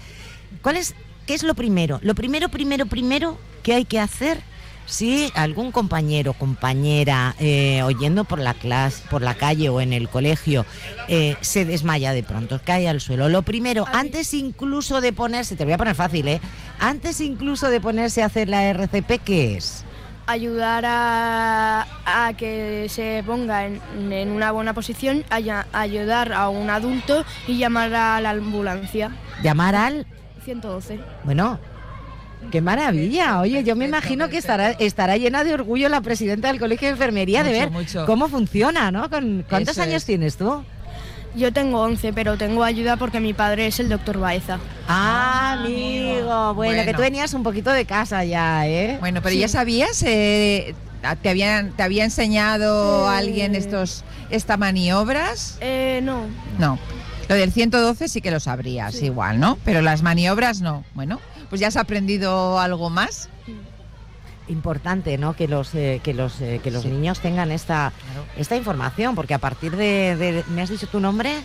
¿Cuál es, qué es lo primero? Lo primero, primero, primero que hay que hacer si algún compañero, compañera, eh, oyendo por la clase, por la calle o en el colegio, eh, se desmaya de pronto, cae al suelo. Lo primero, antes incluso de ponerse, te voy a poner fácil, ¿eh? Antes incluso de ponerse a hacer la RCP, ¿qué es? ayudar a, a que se ponga en, en una buena posición, ayudar a un adulto y llamar a la ambulancia. Llamar al 112. Bueno, qué maravilla. Oye, yo me imagino que estará, estará llena de orgullo la presidenta del Colegio de Enfermería de Mucho, ver mucho. cómo funciona, ¿no? Con, ¿Cuántos Eso años es. tienes tú? Yo tengo 11, pero tengo ayuda porque mi padre es el doctor Baeza. Ah, amigo. Bueno, que tú venías un poquito de casa ya, ¿eh? Bueno, pero ya sabías, eh, ¿te, habían, ¿te había enseñado Eh. alguien estos estas maniobras? Eh, no, No. Lo del 112 sí que lo sabrías Sí. igual, ¿no? Pero las maniobras no. Bueno, pues ya has aprendido algo más. Importante, ¿no? Que los, eh, que los, eh, que los Sí. niños tengan esta, esta información, porque a partir de, de- ¿Me has dicho tu nombre?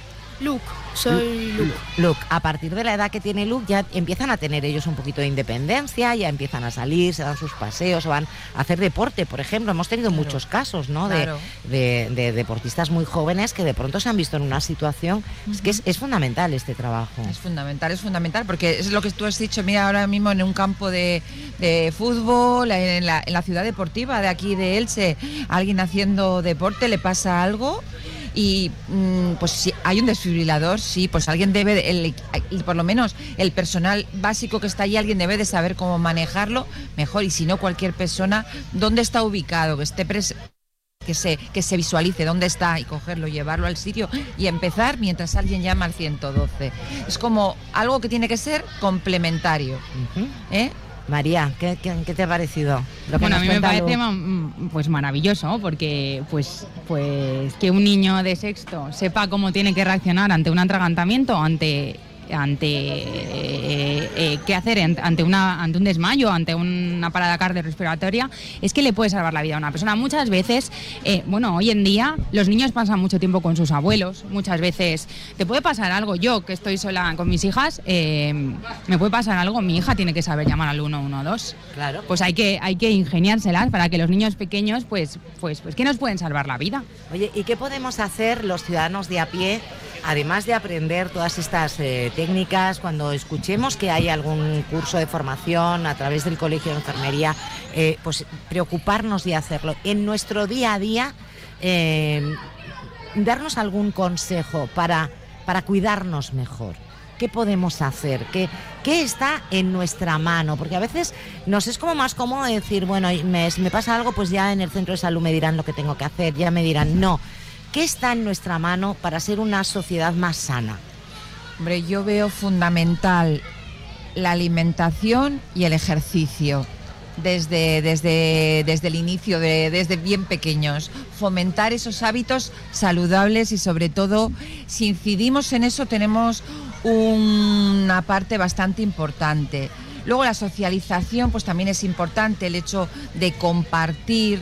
Luke, soy Luke. Luke, a partir de la edad que tiene Luke ya empiezan a tener ellos un poquito de independencia, ya empiezan a salir, se dan sus paseos, van a hacer deporte, por ejemplo. Hemos tenido Claro. muchos casos, ¿no? De- Claro. De, de deportistas muy jóvenes que de pronto se han visto en una situación. Es que es, es fundamental este trabajo. Es fundamental, es fundamental, porque es lo que tú has dicho, mira, ahora mismo en un campo de, de fútbol, en la, en la ciudad deportiva de aquí de Elche, alguien haciendo deporte, le pasa algo y mm, pues si hay un desfibrilador, sí, pues alguien debe, de- el- por lo menos el personal básico que está allí, alguien debe de saber cómo manejarlo mejor y si no cualquier persona, dónde está ubicado, que esté pres- que se, que se visualice dónde está y cogerlo, llevarlo al sitio y empezar mientras alguien llama al 112. Es como algo que tiene que ser complementario. ¿eh? María, ¿qué, qué, qué te ha parecido? Lo que Bueno, a mí me parece ma- mm, pues maravilloso porque pues pues que un niño de sexto sepa cómo tiene que reaccionar ante un atragantamiento, ante ante eh, eh, qué hacer ante una ante un desmayo, ante una parada cardiorrespiratoria, es que le puede salvar la vida a una persona. Muchas veces, eh, bueno, hoy en día los niños pasan mucho tiempo con sus abuelos. Muchas veces te puede pasar algo. Yo que estoy sola con mis hijas, me puede pasar algo. Mi hija tiene que saber llamar al 112 Claro. pues hay que hay que ingeniárselas para que los niños pequeños pues pues pues que nos pueden salvar la vida Oye, ¿y qué podemos hacer los ciudadanos de a pie, además de aprender todas estas eh, técnicas, cuando escuchemos que hay algún curso de formación a través del Colegio de Enfermería, eh, pues preocuparnos de hacerlo en nuestro día a día, eh, darnos algún consejo para, para cuidarnos mejor? ¿Qué podemos hacer? ¿Qué, ¿Qué está en nuestra mano? Porque a veces nos es como más cómodo decir, bueno, si me pasa algo, pues ya en el centro de salud me dirán lo que tengo que hacer, ya me dirán, no. ¿Qué está en nuestra mano para ser una sociedad más sana? Hombre, yo veo fundamental la alimentación y el ejercicio. Desde, desde, desde el inicio, de- desde bien pequeños. Fomentar esos hábitos saludables y sobre todo, si incidimos en eso, tenemos una parte bastante importante. Luego la socialización, pues también es importante, el hecho de compartir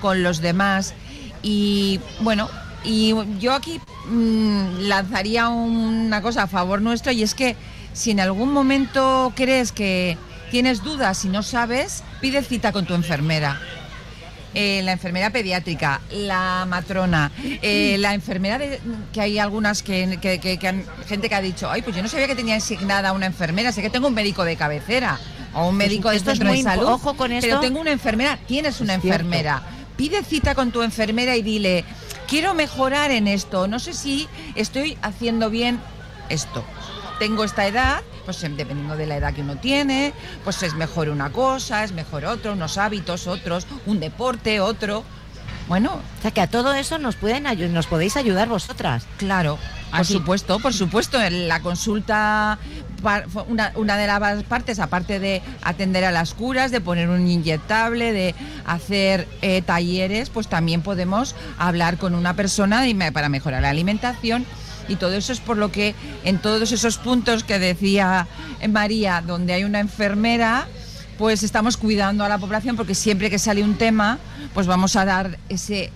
con los demás. Y bueno, y yo aquí mm, lanzaría una cosa a favor nuestro y es que si en algún momento crees que tienes dudas y no sabes, pide cita con tu enfermera. eh, la enfermera pediátrica, la matrona, eh, la enfermera de, que hay algunas que, que- que- que han- gente que ha dicho, ay, pues yo no sabía que tenía asignada una enfermera, sé que tengo un médico de cabecera o un médico de esto es centro de muy impo- salud, ojo con esto. pero tengo una enfermera, tienes una Es enfermera. Pide cita con tu enfermera y dile, quiero mejorar en esto, no sé si estoy haciendo bien esto. Tengo esta edad, pues em, dependiendo de la edad que uno tiene, pues es mejor una cosa, es mejor otro, unos hábitos, otros, un deporte, otro. Bueno, O sea que a todo eso nos pueden nos podéis ayudar vosotras. Claro, por supuesto, por supuesto. En la consulta, una, una de las partes, aparte de atender a las curas, de poner un inyectable, de hacer eh, talleres, pues también podemos hablar con una persona para mejorar la alimentación. Y todo eso es por lo que en todos esos puntos que decía eh, María, donde hay una enfermera, pues estamos cuidando a la población porque siempre que sale un tema, pues vamos a dar ese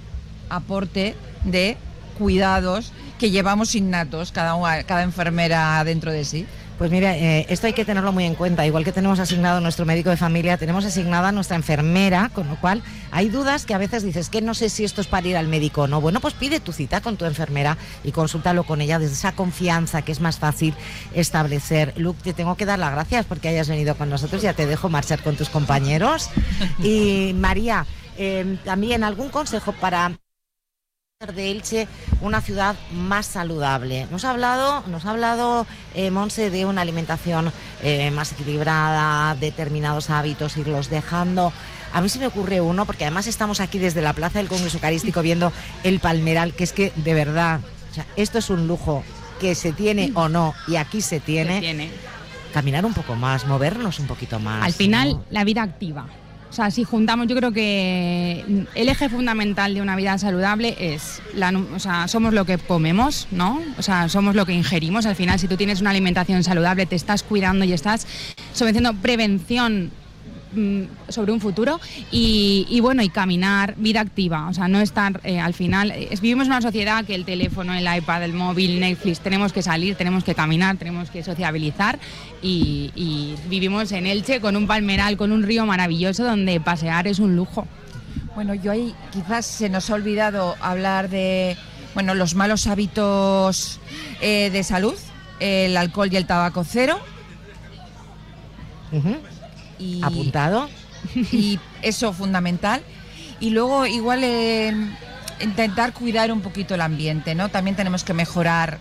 aporte de cuidados que llevamos innatos cada, una- cada enfermera dentro de sí. Pues mira, eh, esto hay que tenerlo muy en cuenta. Igual que tenemos asignado a nuestro médico de familia, tenemos asignada a nuestra enfermera, con lo cual hay dudas que a veces dices que no sé si esto es para ir al médico o no. Bueno, pues pide tu cita con tu enfermera y consúltalo con ella desde esa confianza que es más fácil establecer. Luke, te tengo que dar las gracias porque hayas venido con nosotros. Ya te dejo marchar con tus compañeros. Y María, eh, también algún consejo para de Elche una ciudad más saludable. Nos ha hablado, nos ha hablado eh, Monse de una alimentación eh, más equilibrada, determinados hábitos, irlos dejando. A mí se me ocurre uno, porque además estamos aquí desde la Plaza del Congreso Eucarístico viendo el palmeral, que es que de verdad, o sea, esto es un lujo que se tiene o no, y aquí se tiene. Se tiene. Caminar un poco más, movernos un poquito más. Al final, ¿no? la vida activa. O sea, si juntamos, yo creo que el eje fundamental de una vida saludable es, la, o sea, somos lo que comemos, ¿no? O sea, somos lo que ingerimos. Al final, si tú tienes una alimentación saludable, te estás cuidando y estás sometiendo prevención sobre un futuro y, y, bueno y caminar vida activa o sea no estar eh, al final es- vivimos en una sociedad que el teléfono el iPad el móvil Netflix tenemos que salir tenemos que caminar tenemos que sociabilizar y, y vivimos en Elche con un palmeral con un río maravilloso donde pasear es un lujo Bueno, yo ahí quizás se nos ha olvidado hablar de bueno, los malos hábitos eh, de salud, el alcohol y el tabaco cero. Ujú. Y, Apuntado. y eso fundamental. Y luego igual eh, intentar cuidar un poquito el ambiente, ¿no? También tenemos que mejorar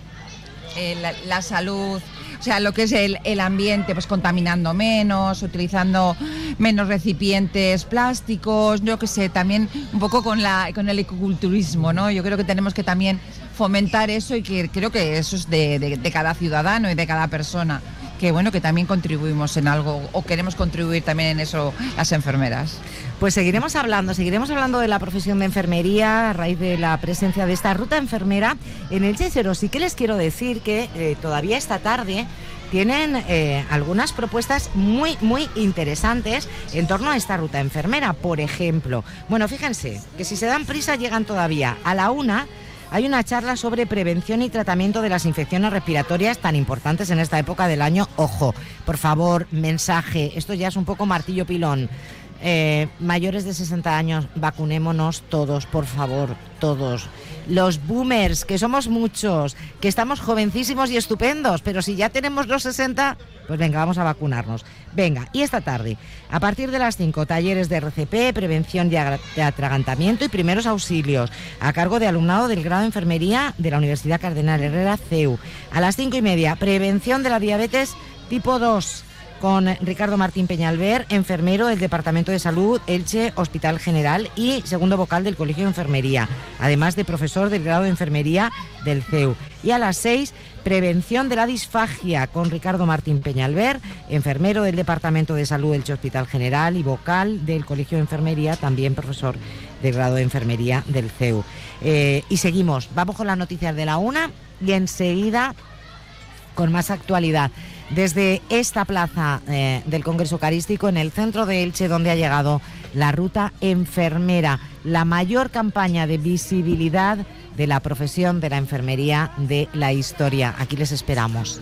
eh, la, la salud, o sea, lo que es el, el ambiente, pues contaminando menos, utilizando menos recipientes plásticos, yo que sé, también un poco con, la, con el ecoculturismo, ¿no? Yo creo que tenemos que también fomentar eso y que creo que eso es de, de- de cada ciudadano y de cada persona. Que bueno, que también contribuimos en algo o queremos contribuir también en eso las enfermeras. Pues seguiremos hablando, seguiremos hablando de la profesión de enfermería a raíz de la presencia de esta ruta enfermera en el Chesero. Sí que les quiero decir que eh, todavía esta tarde tienen eh, algunas propuestas muy, muy interesantes en torno a esta ruta enfermera. Por ejemplo, bueno, fíjense que si se dan prisa llegan todavía a la una. Hay una charla sobre prevención y tratamiento de las infecciones respiratorias tan importantes en esta época del año. Ojo, por favor, mensaje. Esto ya es un poco martillo pilón. Eh, mayores de 60 años, vacunémonos todos, por favor, todos. Los boomers, que somos muchos, que estamos jovencísimos y estupendos, pero si ya tenemos los 60, pues venga, vamos a vacunarnos. Venga, y esta tarde, a partir de las 5, talleres de RCP, prevención de atragantamiento y primeros auxilios, a cargo de alumnado del grado de enfermería de la Universidad Cardenal Herrera CEU. A las 5 y media, prevención de la diabetes tipo 2 con Ricardo Martín Peñalver, enfermero del Departamento de Salud Elche Hospital General y segundo vocal del Colegio de Enfermería, además de profesor del grado de Enfermería del CEU. Y a las seis, prevención de la disfagia con Ricardo Martín Peñalver, enfermero del Departamento de Salud Elche Hospital General y vocal del Colegio de Enfermería, también profesor del grado de Enfermería del CEU. Eh, y seguimos, vamos con las noticias de la una y enseguida con más actualidad. Desde esta plaza eh, del Congreso Eucarístico, en el centro de Elche, donde ha llegado la ruta enfermera, la mayor campaña de visibilidad de la profesión de la enfermería de la historia. Aquí les esperamos.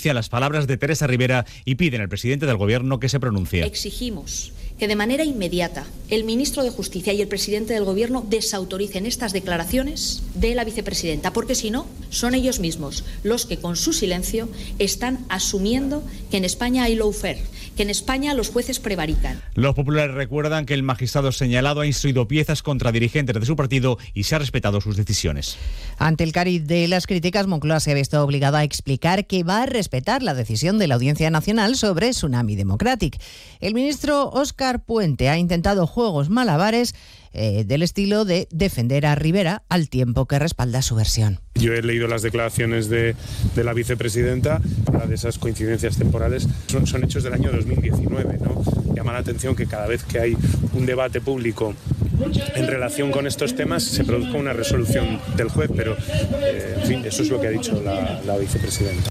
las palabras de Teresa Rivera y piden al presidente del Gobierno que se pronuncie. Que de manera inmediata el ministro de Justicia y el presidente del Gobierno desautoricen estas declaraciones de la vicepresidenta, porque si no, son ellos mismos los que con su silencio están asumiendo que en España hay lawfare, que en España los jueces prevarican. Los populares recuerdan que el magistrado señalado ha instruido piezas contra dirigentes de su partido y se ha respetado sus decisiones. Ante el cariz de las críticas, Moncloa se ha visto obligado a explicar que va a respetar la decisión de la Audiencia Nacional sobre Tsunami Democratic. El ministro Puente ha intentado juegos malabares eh, del estilo de defender a Rivera al tiempo que respalda su versión. Yo he leído las declaraciones de, la vicepresidenta, de esas coincidencias temporales, son, hechos del año 2019. ¿no? Llama la atención que cada vez que hay un debate público en relación con estos temas se produzca una resolución del juez, pero eh, en fin, eso es lo que ha dicho la vicepresidenta.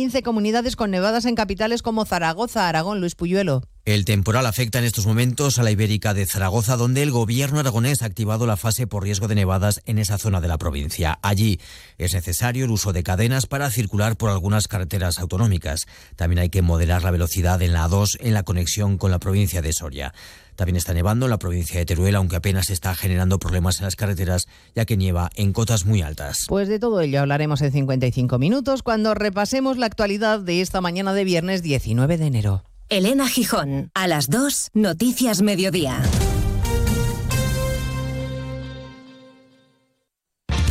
15 comunidades con nevadas en capitales como Zaragoza, Aragón, Luis Puyuelo. El temporal afecta en estos momentos a la Ibérica de Zaragoza, donde el gobierno aragonés ha activado la fase por riesgo de nevadas en esa zona de la provincia. Allí es necesario el uso de cadenas para circular por algunas carreteras autonómicas. También hay que moderar la velocidad en la A2 en la conexión con la provincia de Soria. También está nevando en la provincia de Teruel, aunque apenas está generando problemas en las carreteras, ya que nieva en cotas muy altas. Pues de todo ello hablaremos en 55 minutos cuando repasemos la actualidad de esta mañana de viernes 19 de enero. Elena Gijón, a las 2, Noticias Mediodía.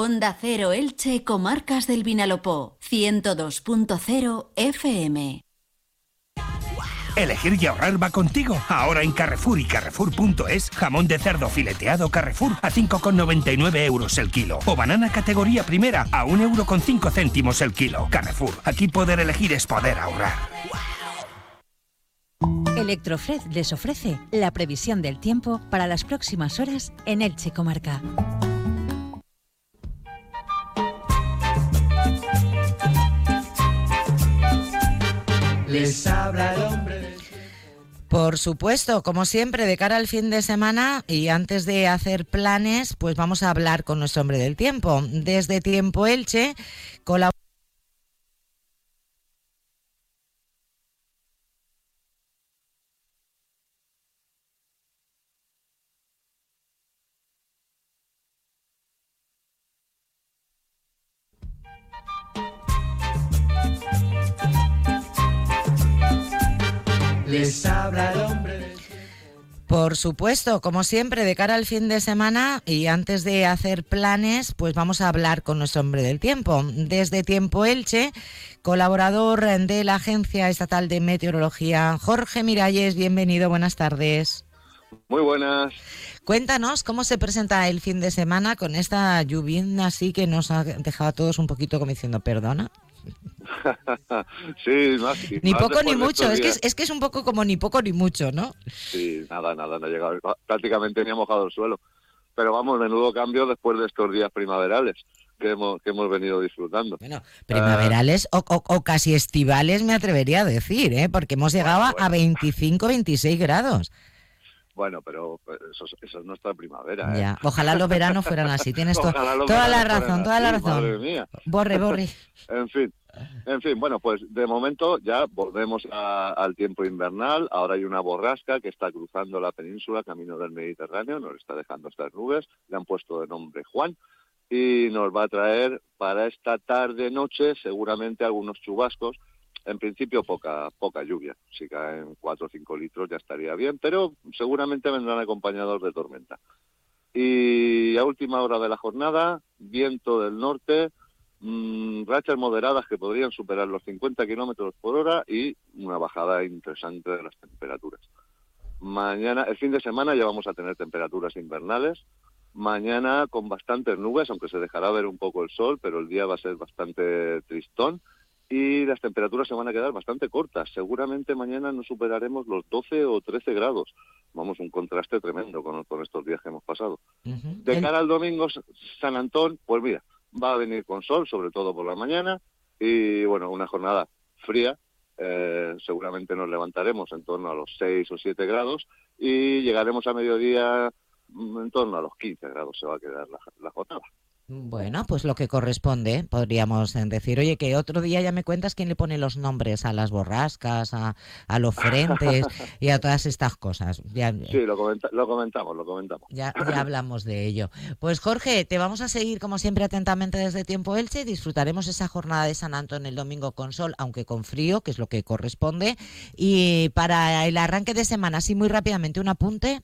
Onda Cero Elche, Comarcas del Vinalopó, 102.0 FM. Elegir y ahorrar va contigo. Ahora en Carrefour y Carrefour.es, jamón de cerdo fileteado Carrefour a 5,99 euros el kilo. O banana categoría primera a 1 euro con 5 céntimos el kilo. Carrefour, aquí poder elegir es poder ahorrar. Electrofred les ofrece la previsión del tiempo para las próximas horas en Elche Comarca. Les habla el hombre. Por supuesto, como siempre, de cara al fin de semana y antes de hacer planes, pues vamos a hablar con nuestro hombre del tiempo. Desde Tiempo Elche, colabora. Por supuesto, como siempre, de cara al fin de semana y antes de hacer planes, pues vamos a hablar con nuestro hombre del tiempo. Desde Tiempo Elche, colaborador de la Agencia Estatal de Meteorología, Jorge Miralles, bienvenido, buenas tardes. Muy buenas. Cuéntanos cómo se presenta el fin de semana con esta lluvia así que nos ha dejado a todos un poquito como diciendo, perdona. sí, más, Ni más poco ni mucho, es que, es, es que es un poco como ni poco ni mucho, ¿no? Sí, nada, nada, no ha llegado. Prácticamente ni ha mojado el suelo. Pero vamos, menudo cambio después de estos días primaverales que hemos, que hemos venido disfrutando. Primaverales o, o- o casi estivales me atrevería a decir, ¿eh? porque hemos llegado a 25, 26 grados. Bueno, pero eso, es- eso es nuestra primavera. ¿eh? Ya, ojalá los veranos fueran así, tienes to- toda la razón, toda la razón. Madre mía. Borre, borre. en fin, en fin, bueno, pues de momento ya volvemos a- al tiempo invernal. Ahora hay una borrasca que está cruzando la península, camino del Mediterráneo, nos está dejando estas nubes. Le han puesto de nombre Juan y nos va a traer para esta tarde noche seguramente algunos chubascos. En principio poca poca lluvia. Si caen 4 o 5 litros ya estaría bien, pero seguramente vendrán acompañados de tormenta. Y a última hora de la jornada, viento del norte, mm, rachas moderadas que podrían superar los 50 kilómetros por hora y una bajada interesante de las temperaturas. Mañana, el fin de semana ya vamos a tener temperaturas invernales. Mañana con bastantes nubes, aunque se dejará ver un poco el sol, pero el día va a ser bastante tristón y las temperaturas se van a quedar bastante cortas. Seguramente mañana no superaremos los 12 o 13 grados. vamos, un contraste tremendo con, con estos días que hemos pasado. De cara al domingo, San Antón, pues mira, va a venir con sol, sobre todo por la mañana, y bueno, una jornada fría, eh, seguramente nos levantaremos en torno a los 6 o 7 grados y llegaremos a mediodía mm, en torno a los 15 grados se va a quedar la, la jornada. Bueno, pues lo que corresponde, podríamos decir. Oye, que otro día ya me cuentas quién le pone los nombres a las borrascas, a, los frentes y a todas estas cosas. Ya, sí, lo, lo comentamos, lo comentamos. Ya, ya hablamos de ello. Pues Jorge, te vamos a seguir como siempre atentamente desde Tiempo Elche. Disfrutaremos esa jornada de San Antón el domingo con sol, aunque con frío, que es lo que corresponde. Y para el arranque de semana, así muy rápidamente, un apunte.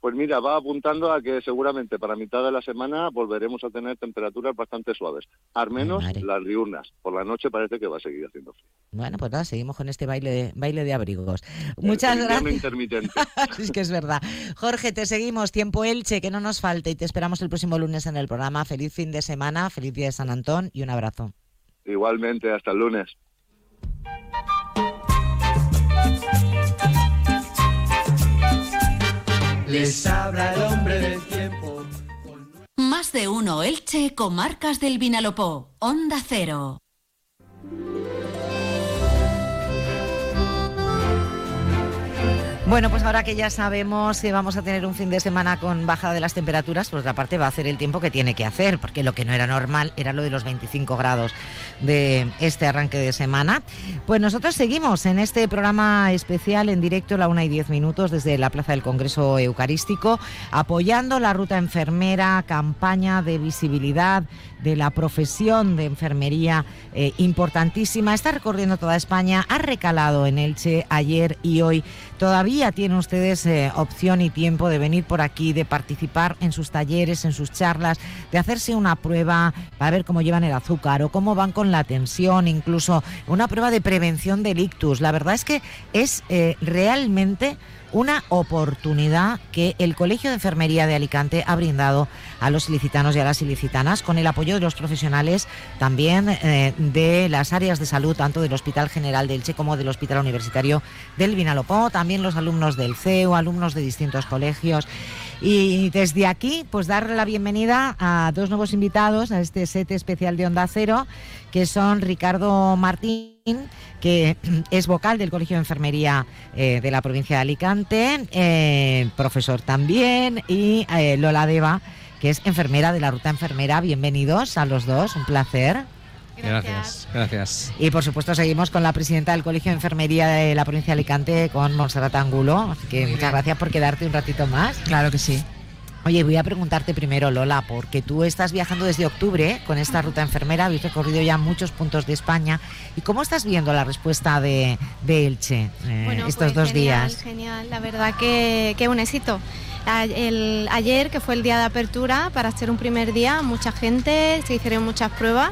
Pues mira, va apuntando a que seguramente para mitad de la semana volveremos a tener temperaturas bastante suaves, al menos las diurnas. Por la noche parece que va a seguir haciendo frío. Bueno, pues nada, seguimos con este baile de, baile de abrigos. Muchas gracias. intermitente. es que es verdad. Jorge, te seguimos. Tiempo Elche, que no nos falte y te esperamos el próximo lunes en el programa. Feliz fin de semana, feliz día de San Antón y un abrazo. Igualmente, hasta el lunes. Les habla el hombre del tiempo. Más de uno Elche, comarcas del Vinalopó. Onda Cero. Bueno, pues ahora que ya sabemos que vamos a tener un fin de semana con bajada de las temperaturas, por otra parte va a hacer el tiempo que tiene que hacer, porque lo que no era normal era lo de los 25 grados de este arranque de semana. Pues nosotros seguimos en este programa especial en directo, la una y diez minutos, desde la Plaza del Congreso Eucarístico, apoyando la ruta enfermera, campaña de visibilidad de la profesión de enfermería eh, importantísima. Está recorriendo toda España, ha recalado en Elche ayer y hoy. Todavía tienen ustedes eh, opción y tiempo de venir por aquí, de participar en sus talleres, en sus charlas, de hacerse una prueba para ver cómo llevan el azúcar o cómo van con la tensión, incluso una prueba de prevención del ictus. La verdad es que es eh, realmente una oportunidad que el Colegio de Enfermería de Alicante ha brindado a los ilicitanos y a las ilicitanas con el apoyo de los profesionales también eh, de las áreas de salud, tanto del Hospital General del Che como del Hospital Universitario del Vinalopó, también los alumnos del CEU, alumnos de distintos colegios. Y desde aquí, pues darle la bienvenida a dos nuevos invitados a este set especial de Onda Cero, que son Ricardo Martín, que es vocal del Colegio de Enfermería eh, de la provincia de Alicante, eh, profesor también, y Lola Deva, que es enfermera de la Ruta Enfermera. Bienvenidos a los dos, un placer. Gracias, gracias. Y por supuesto seguimos con la presidenta del Colegio de Enfermería de la provincia de Alicante, con Monserrat Angulo. Así que muchas gracias por quedarte un ratito más. Claro que sí. Oye, voy a preguntarte primero, Lola, porque tú estás viajando desde octubre con esta ruta enfermera, habéis recorrido ya muchos puntos de España. ¿Y cómo estás viendo la respuesta de, Elche eh, estos pues dos días? Genial, la verdad que, que un éxito. El, ayer, que fue el día de apertura, para ser un primer día, mucha gente, se hicieron muchas pruebas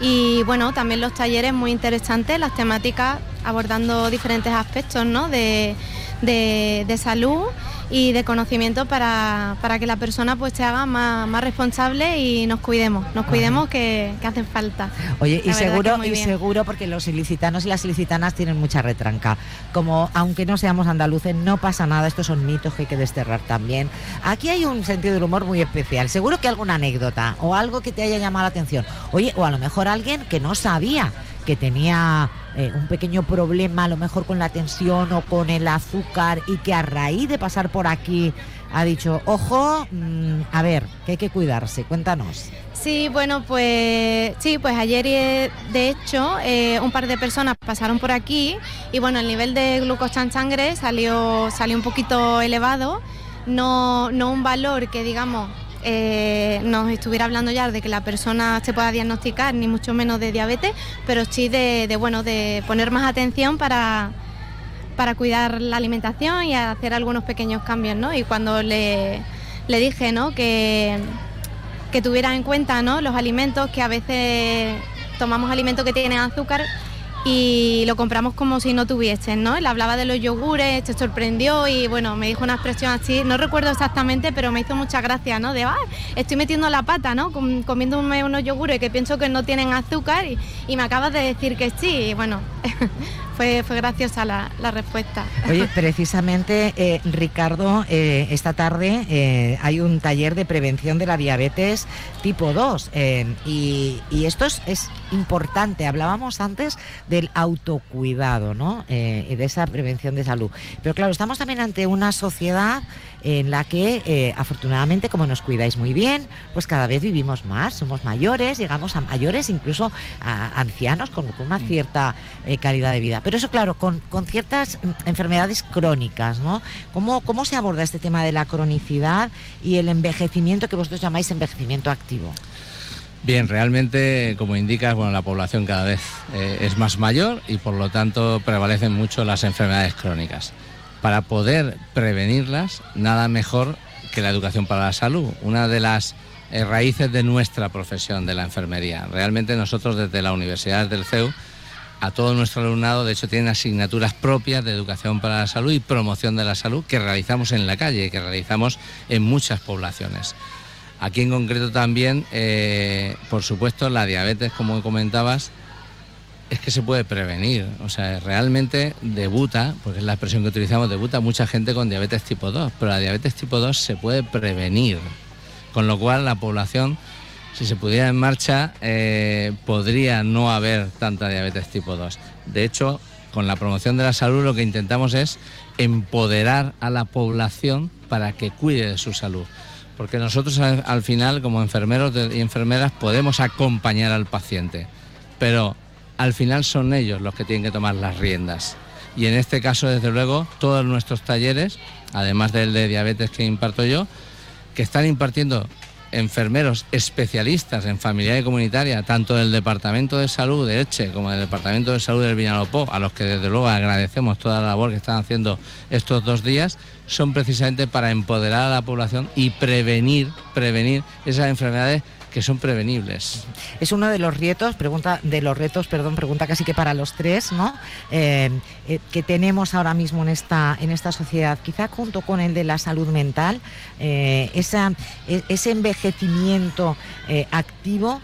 y bueno, también los talleres muy interesantes, las temáticas abordando diferentes aspectos ¿no? de, de salud y de conocimiento para, que la persona pues se haga más, responsable y nos cuidemos, nos cuidemos que, que hacen falta. Oye, y seguro, y seguro porque los ilicitanos y las ilicitanas tienen mucha retranca. Como aunque no seamos andaluces, no pasa nada, estos son mitos que hay que desterrar también. Aquí hay un sentido del humor muy especial. Seguro que alguna anécdota o algo que te haya llamado la atención. Oye, o a lo mejor alguien que no sabía que tenía eh, un pequeño problema a lo mejor con la tensión o con el azúcar y que a raíz de pasar por aquí ha dicho, ojo, mm, a ver, que hay que cuidarse, cuéntanos. Sí, bueno, pues sí, pues ayer eh, de hecho eh, un par de personas pasaron por aquí y bueno, el nivel de glucosa en sangre salió, salió un poquito elevado, no, no un valor que digamos eh, nos estuviera hablando ya de que la persona se pueda diagnosticar, ni mucho menos de diabetes, pero sí de, bueno, de poner más atención para, para cuidar la alimentación y hacer algunos pequeños cambios, ¿no? Y cuando le, dije, ¿no? Que, que tuviera en cuenta, ¿no? Los alimentos, que a veces tomamos alimentos que tienen azúcar y lo compramos como si no tuviesen, ¿no? Él hablaba de los yogures, se sorprendió y bueno, me dijo una expresión así, no recuerdo exactamente, pero me hizo mucha gracia, ¿no? De, ah, estoy metiendo la pata, ¿no? Comiéndome unos yogures que pienso que no tienen azúcar y, me acabas de decir que sí, y bueno, fue, fue graciosa la, la respuesta. Oye, precisamente, eh, Ricardo, eh, esta tarde eh, hay un taller de prevención de la diabetes tipo 2 y, y, esto es, es, importante. Hablábamos antes del autocuidado, ¿no? y de esa prevención de salud. Pero claro, estamos también ante una sociedad en la que afortunadamente como nos cuidáis muy bien, pues cada vez vivimos más, somos mayores, llegamos a mayores, incluso a ancianos con, con una cierta calidad de vida. Pero eso, claro, con, con ciertas enfermedades crónicas, ¿no? ¿Cómo, ¿Cómo se aborda este tema de la cronicidad y el envejecimiento que vosotros llamáis envejecimiento activo? Bien, realmente, como indicas, bueno, la población cada vez eh, es más mayor y por lo tanto prevalecen mucho las enfermedades crónicas. Para poder prevenirlas, nada mejor que la educación para la salud. Una de las eh, raíces de nuestra profesión de la enfermería. Realmente nosotros desde la Universidad del CEU a todo nuestro alumnado, de hecho, tienen asignaturas propias de educación para la salud y promoción de la salud que realizamos en la calle, que realizamos en muchas poblaciones. Aquí en concreto también, eh, por supuesto, la diabetes, como comentabas, es que se puede prevenir. O sea, realmente debuta, porque es la expresión que utilizamos, debuta mucha gente con diabetes tipo 2, pero la diabetes tipo 2 se puede prevenir. Con lo cual la población si se pudiera en marcha, eh, podría no haber tanta diabetes tipo 2. De hecho, con la promoción de la salud lo que intentamos es empoderar a la población para que cuide de su salud. Porque nosotros al, final, como enfermeros y enfermeras, podemos acompañar al paciente, pero al final son ellos los que tienen que tomar las riendas. Y en este caso, desde luego, todos nuestros talleres, además del de diabetes que imparto yo, que están impartiendo enfermeros especialistas en familia y comunitaria, tanto del Departamento de Salud de Eche como del Departamento de Salud del Vinalopó, a los que desde luego agradecemos toda la labor que están haciendo estos dos días, son precisamente para empoderar a la población y prevenir, prevenir esas enfermedades que son prevenibles. Es uno de los retos, pregunta de los retos, perdón, pregunta casi que para los tres, ¿no? Eh, eh, que tenemos ahora mismo en esta en esta sociedad, quizá junto con el de la salud mental, eh, esa, e, ese envejecimiento activo.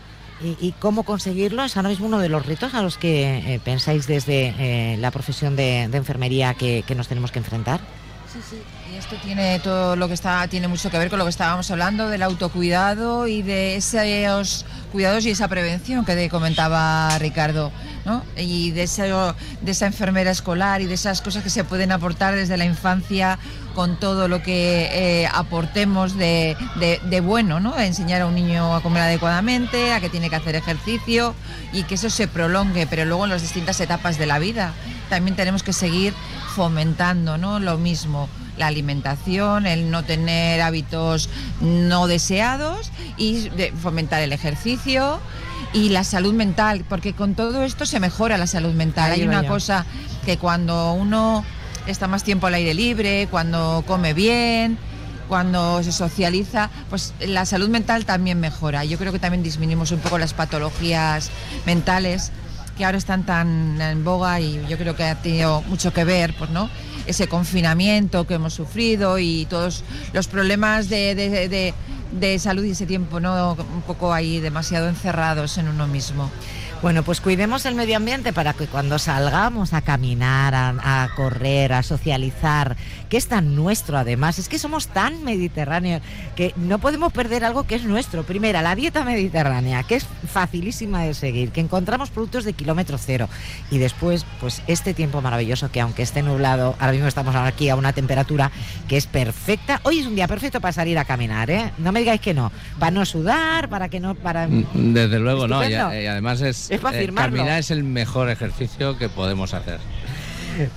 Y, cómo conseguirlo es ahora mismo uno de los retos a los que pensáis desde la profesión de, enfermería que, que nos tenemos que enfrentar. Sí, sí esto tiene todo lo que está, tiene mucho que ver con lo que estábamos hablando del autocuidado y de esos cuidados y esa prevención que comentaba Ricardo, ¿no? Y de, de esa enfermera escolar y de esas cosas que se pueden aportar desde la infancia con todo lo que eh, aportemos de, de, bueno, ¿no? Enseñar a un niño a comer adecuadamente, a que tiene que hacer ejercicio y que eso se prolongue, pero luego en las distintas etapas de la vida también tenemos que seguir fomentando, ¿no? Lo mismo la alimentación, el no tener hábitos no deseados y fomentar el ejercicio y la salud mental, porque con todo esto se mejora la salud mental. Hay una cosa que cuando uno está más tiempo al aire libre, cuando come bien, cuando se socializa, pues la salud mental también mejora. Yo creo que también disminuimos un poco las patologías mentales que ahora están tan en boga y yo creo que ha tenido mucho que ver, pues, ¿no? ese confinamiento que hemos sufrido y todos los problemas de, salud y ese tiempo, ¿no? Un poco ahí demasiado encerrados en uno mismo. Bueno, pues cuidemos el medio ambiente para que cuando salgamos a caminar, a, correr, a socializar, que es tan nuestro además, es que somos tan mediterráneos que no podemos perder algo que es nuestro. Primera, la dieta mediterránea, que es facilísima de seguir, que encontramos productos de kilómetro cero. Y después, pues este tiempo maravilloso que aunque esté nublado, ahora mismo estamos aquí a una temperatura que es perfecta. Hoy es un día perfecto para salir a caminar, ¿eh? No me digáis que no. Para no sudar, para que no... Para... Desde luego, no. Y, además es es eh, caminar es el mejor ejercicio que podemos hacer.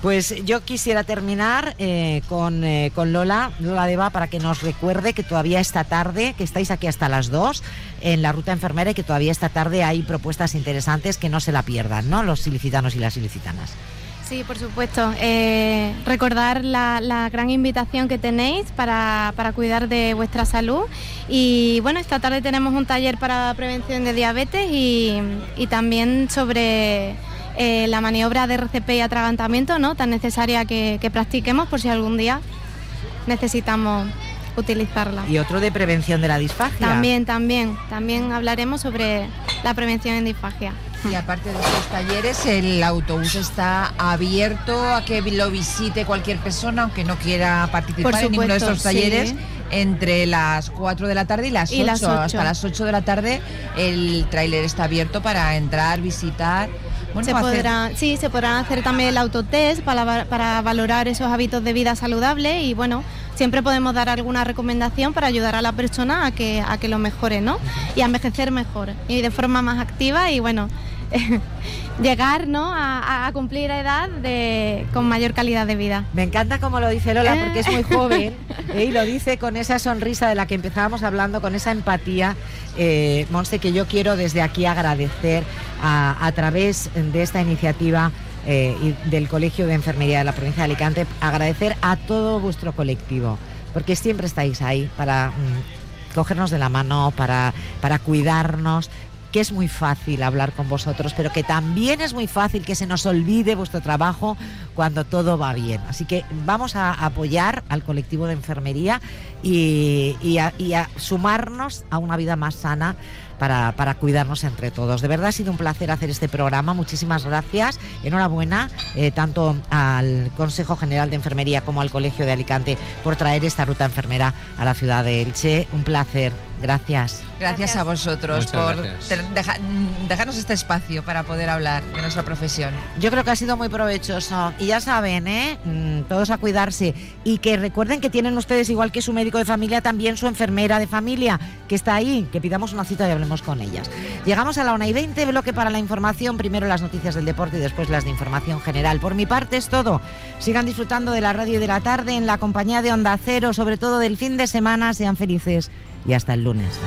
Pues yo quisiera terminar eh, con, eh, con, Lola, Lola Deva, para que nos recuerde que todavía esta tarde, que estáis aquí hasta las 2 en la ruta enfermera y que todavía esta tarde hay propuestas interesantes que no se la pierdan, ¿no? Los ilicitanos y las ilicitanas. Sí, por supuesto. Eh, recordar la, gran invitación que tenéis para, cuidar de vuestra salud. Y bueno, esta tarde tenemos un taller para prevención de diabetes y, también sobre eh, la maniobra de RCP y atragantamiento, ¿no? Tan necesaria que, que practiquemos por si algún día necesitamos utilizarla. Y otro de prevención de la disfagia. También, también. También hablaremos sobre la prevención en disfagia. Y aparte de estos talleres, el autobús está abierto a que lo visite cualquier persona, aunque no quiera participar en ninguno de estos talleres. sí. Entre las 4 de la tarde y las 8. Y las ocho. Hasta las 8 de la tarde el tráiler está abierto para entrar, visitar. Bueno, se hacer- podrá, sí, se podrán hacer también el autotest para, para valorar esos hábitos de vida saludables y bueno, siempre podemos dar alguna recomendación para ayudar a la persona a que, a que lo mejore, ¿no? Y a envejecer mejor y de forma más activa y bueno, llegar ¿no? a, a cumplir edad de, con mayor calidad de vida. Me encanta como lo dice Lola porque es muy joven ¿eh? y lo dice con esa sonrisa de la que empezábamos hablando, con esa empatía. Eh, Monse, que yo quiero desde aquí agradecer a, a través de esta iniciativa eh, y del Colegio de Enfermería de la provincia de Alicante, agradecer a todo vuestro colectivo, porque siempre estáis ahí para mm, cogernos de la mano, para, para cuidarnos, que es muy fácil hablar con vosotros, pero que también es muy fácil que se nos olvide vuestro trabajo cuando todo va bien. Así que vamos a apoyar al colectivo de enfermería y, a, sumarnos a una vida más sana. Para, para cuidarnos entre todos. De verdad ha sido un placer hacer este programa. Muchísimas gracias. Enhorabuena eh, tanto al Consejo General de Enfermería como al Colegio de Alicante por traer esta ruta enfermera a la ciudad de Elche. Un placer. Gracias. Gracias a vosotros Muchas por gracias. ter- deja- dejarnos este espacio para poder hablar de nuestra profesión. Yo creo que ha sido muy provechoso. Y ya saben, ¿eh? Mm, todos a cuidarse. Y que recuerden que tienen ustedes, igual que su médico de familia, también su enfermera de familia, que está ahí. Que pidamos una cita y hablemos con ellas. Llegamos a la 1 y 20, bloque para la información. Primero las noticias del deporte y después las de información general. Por mi parte es todo. Sigan disfrutando de la radio y de la tarde en la compañía de Onda Cero, sobre todo del fin de semana. Sean felices y hasta el lunes.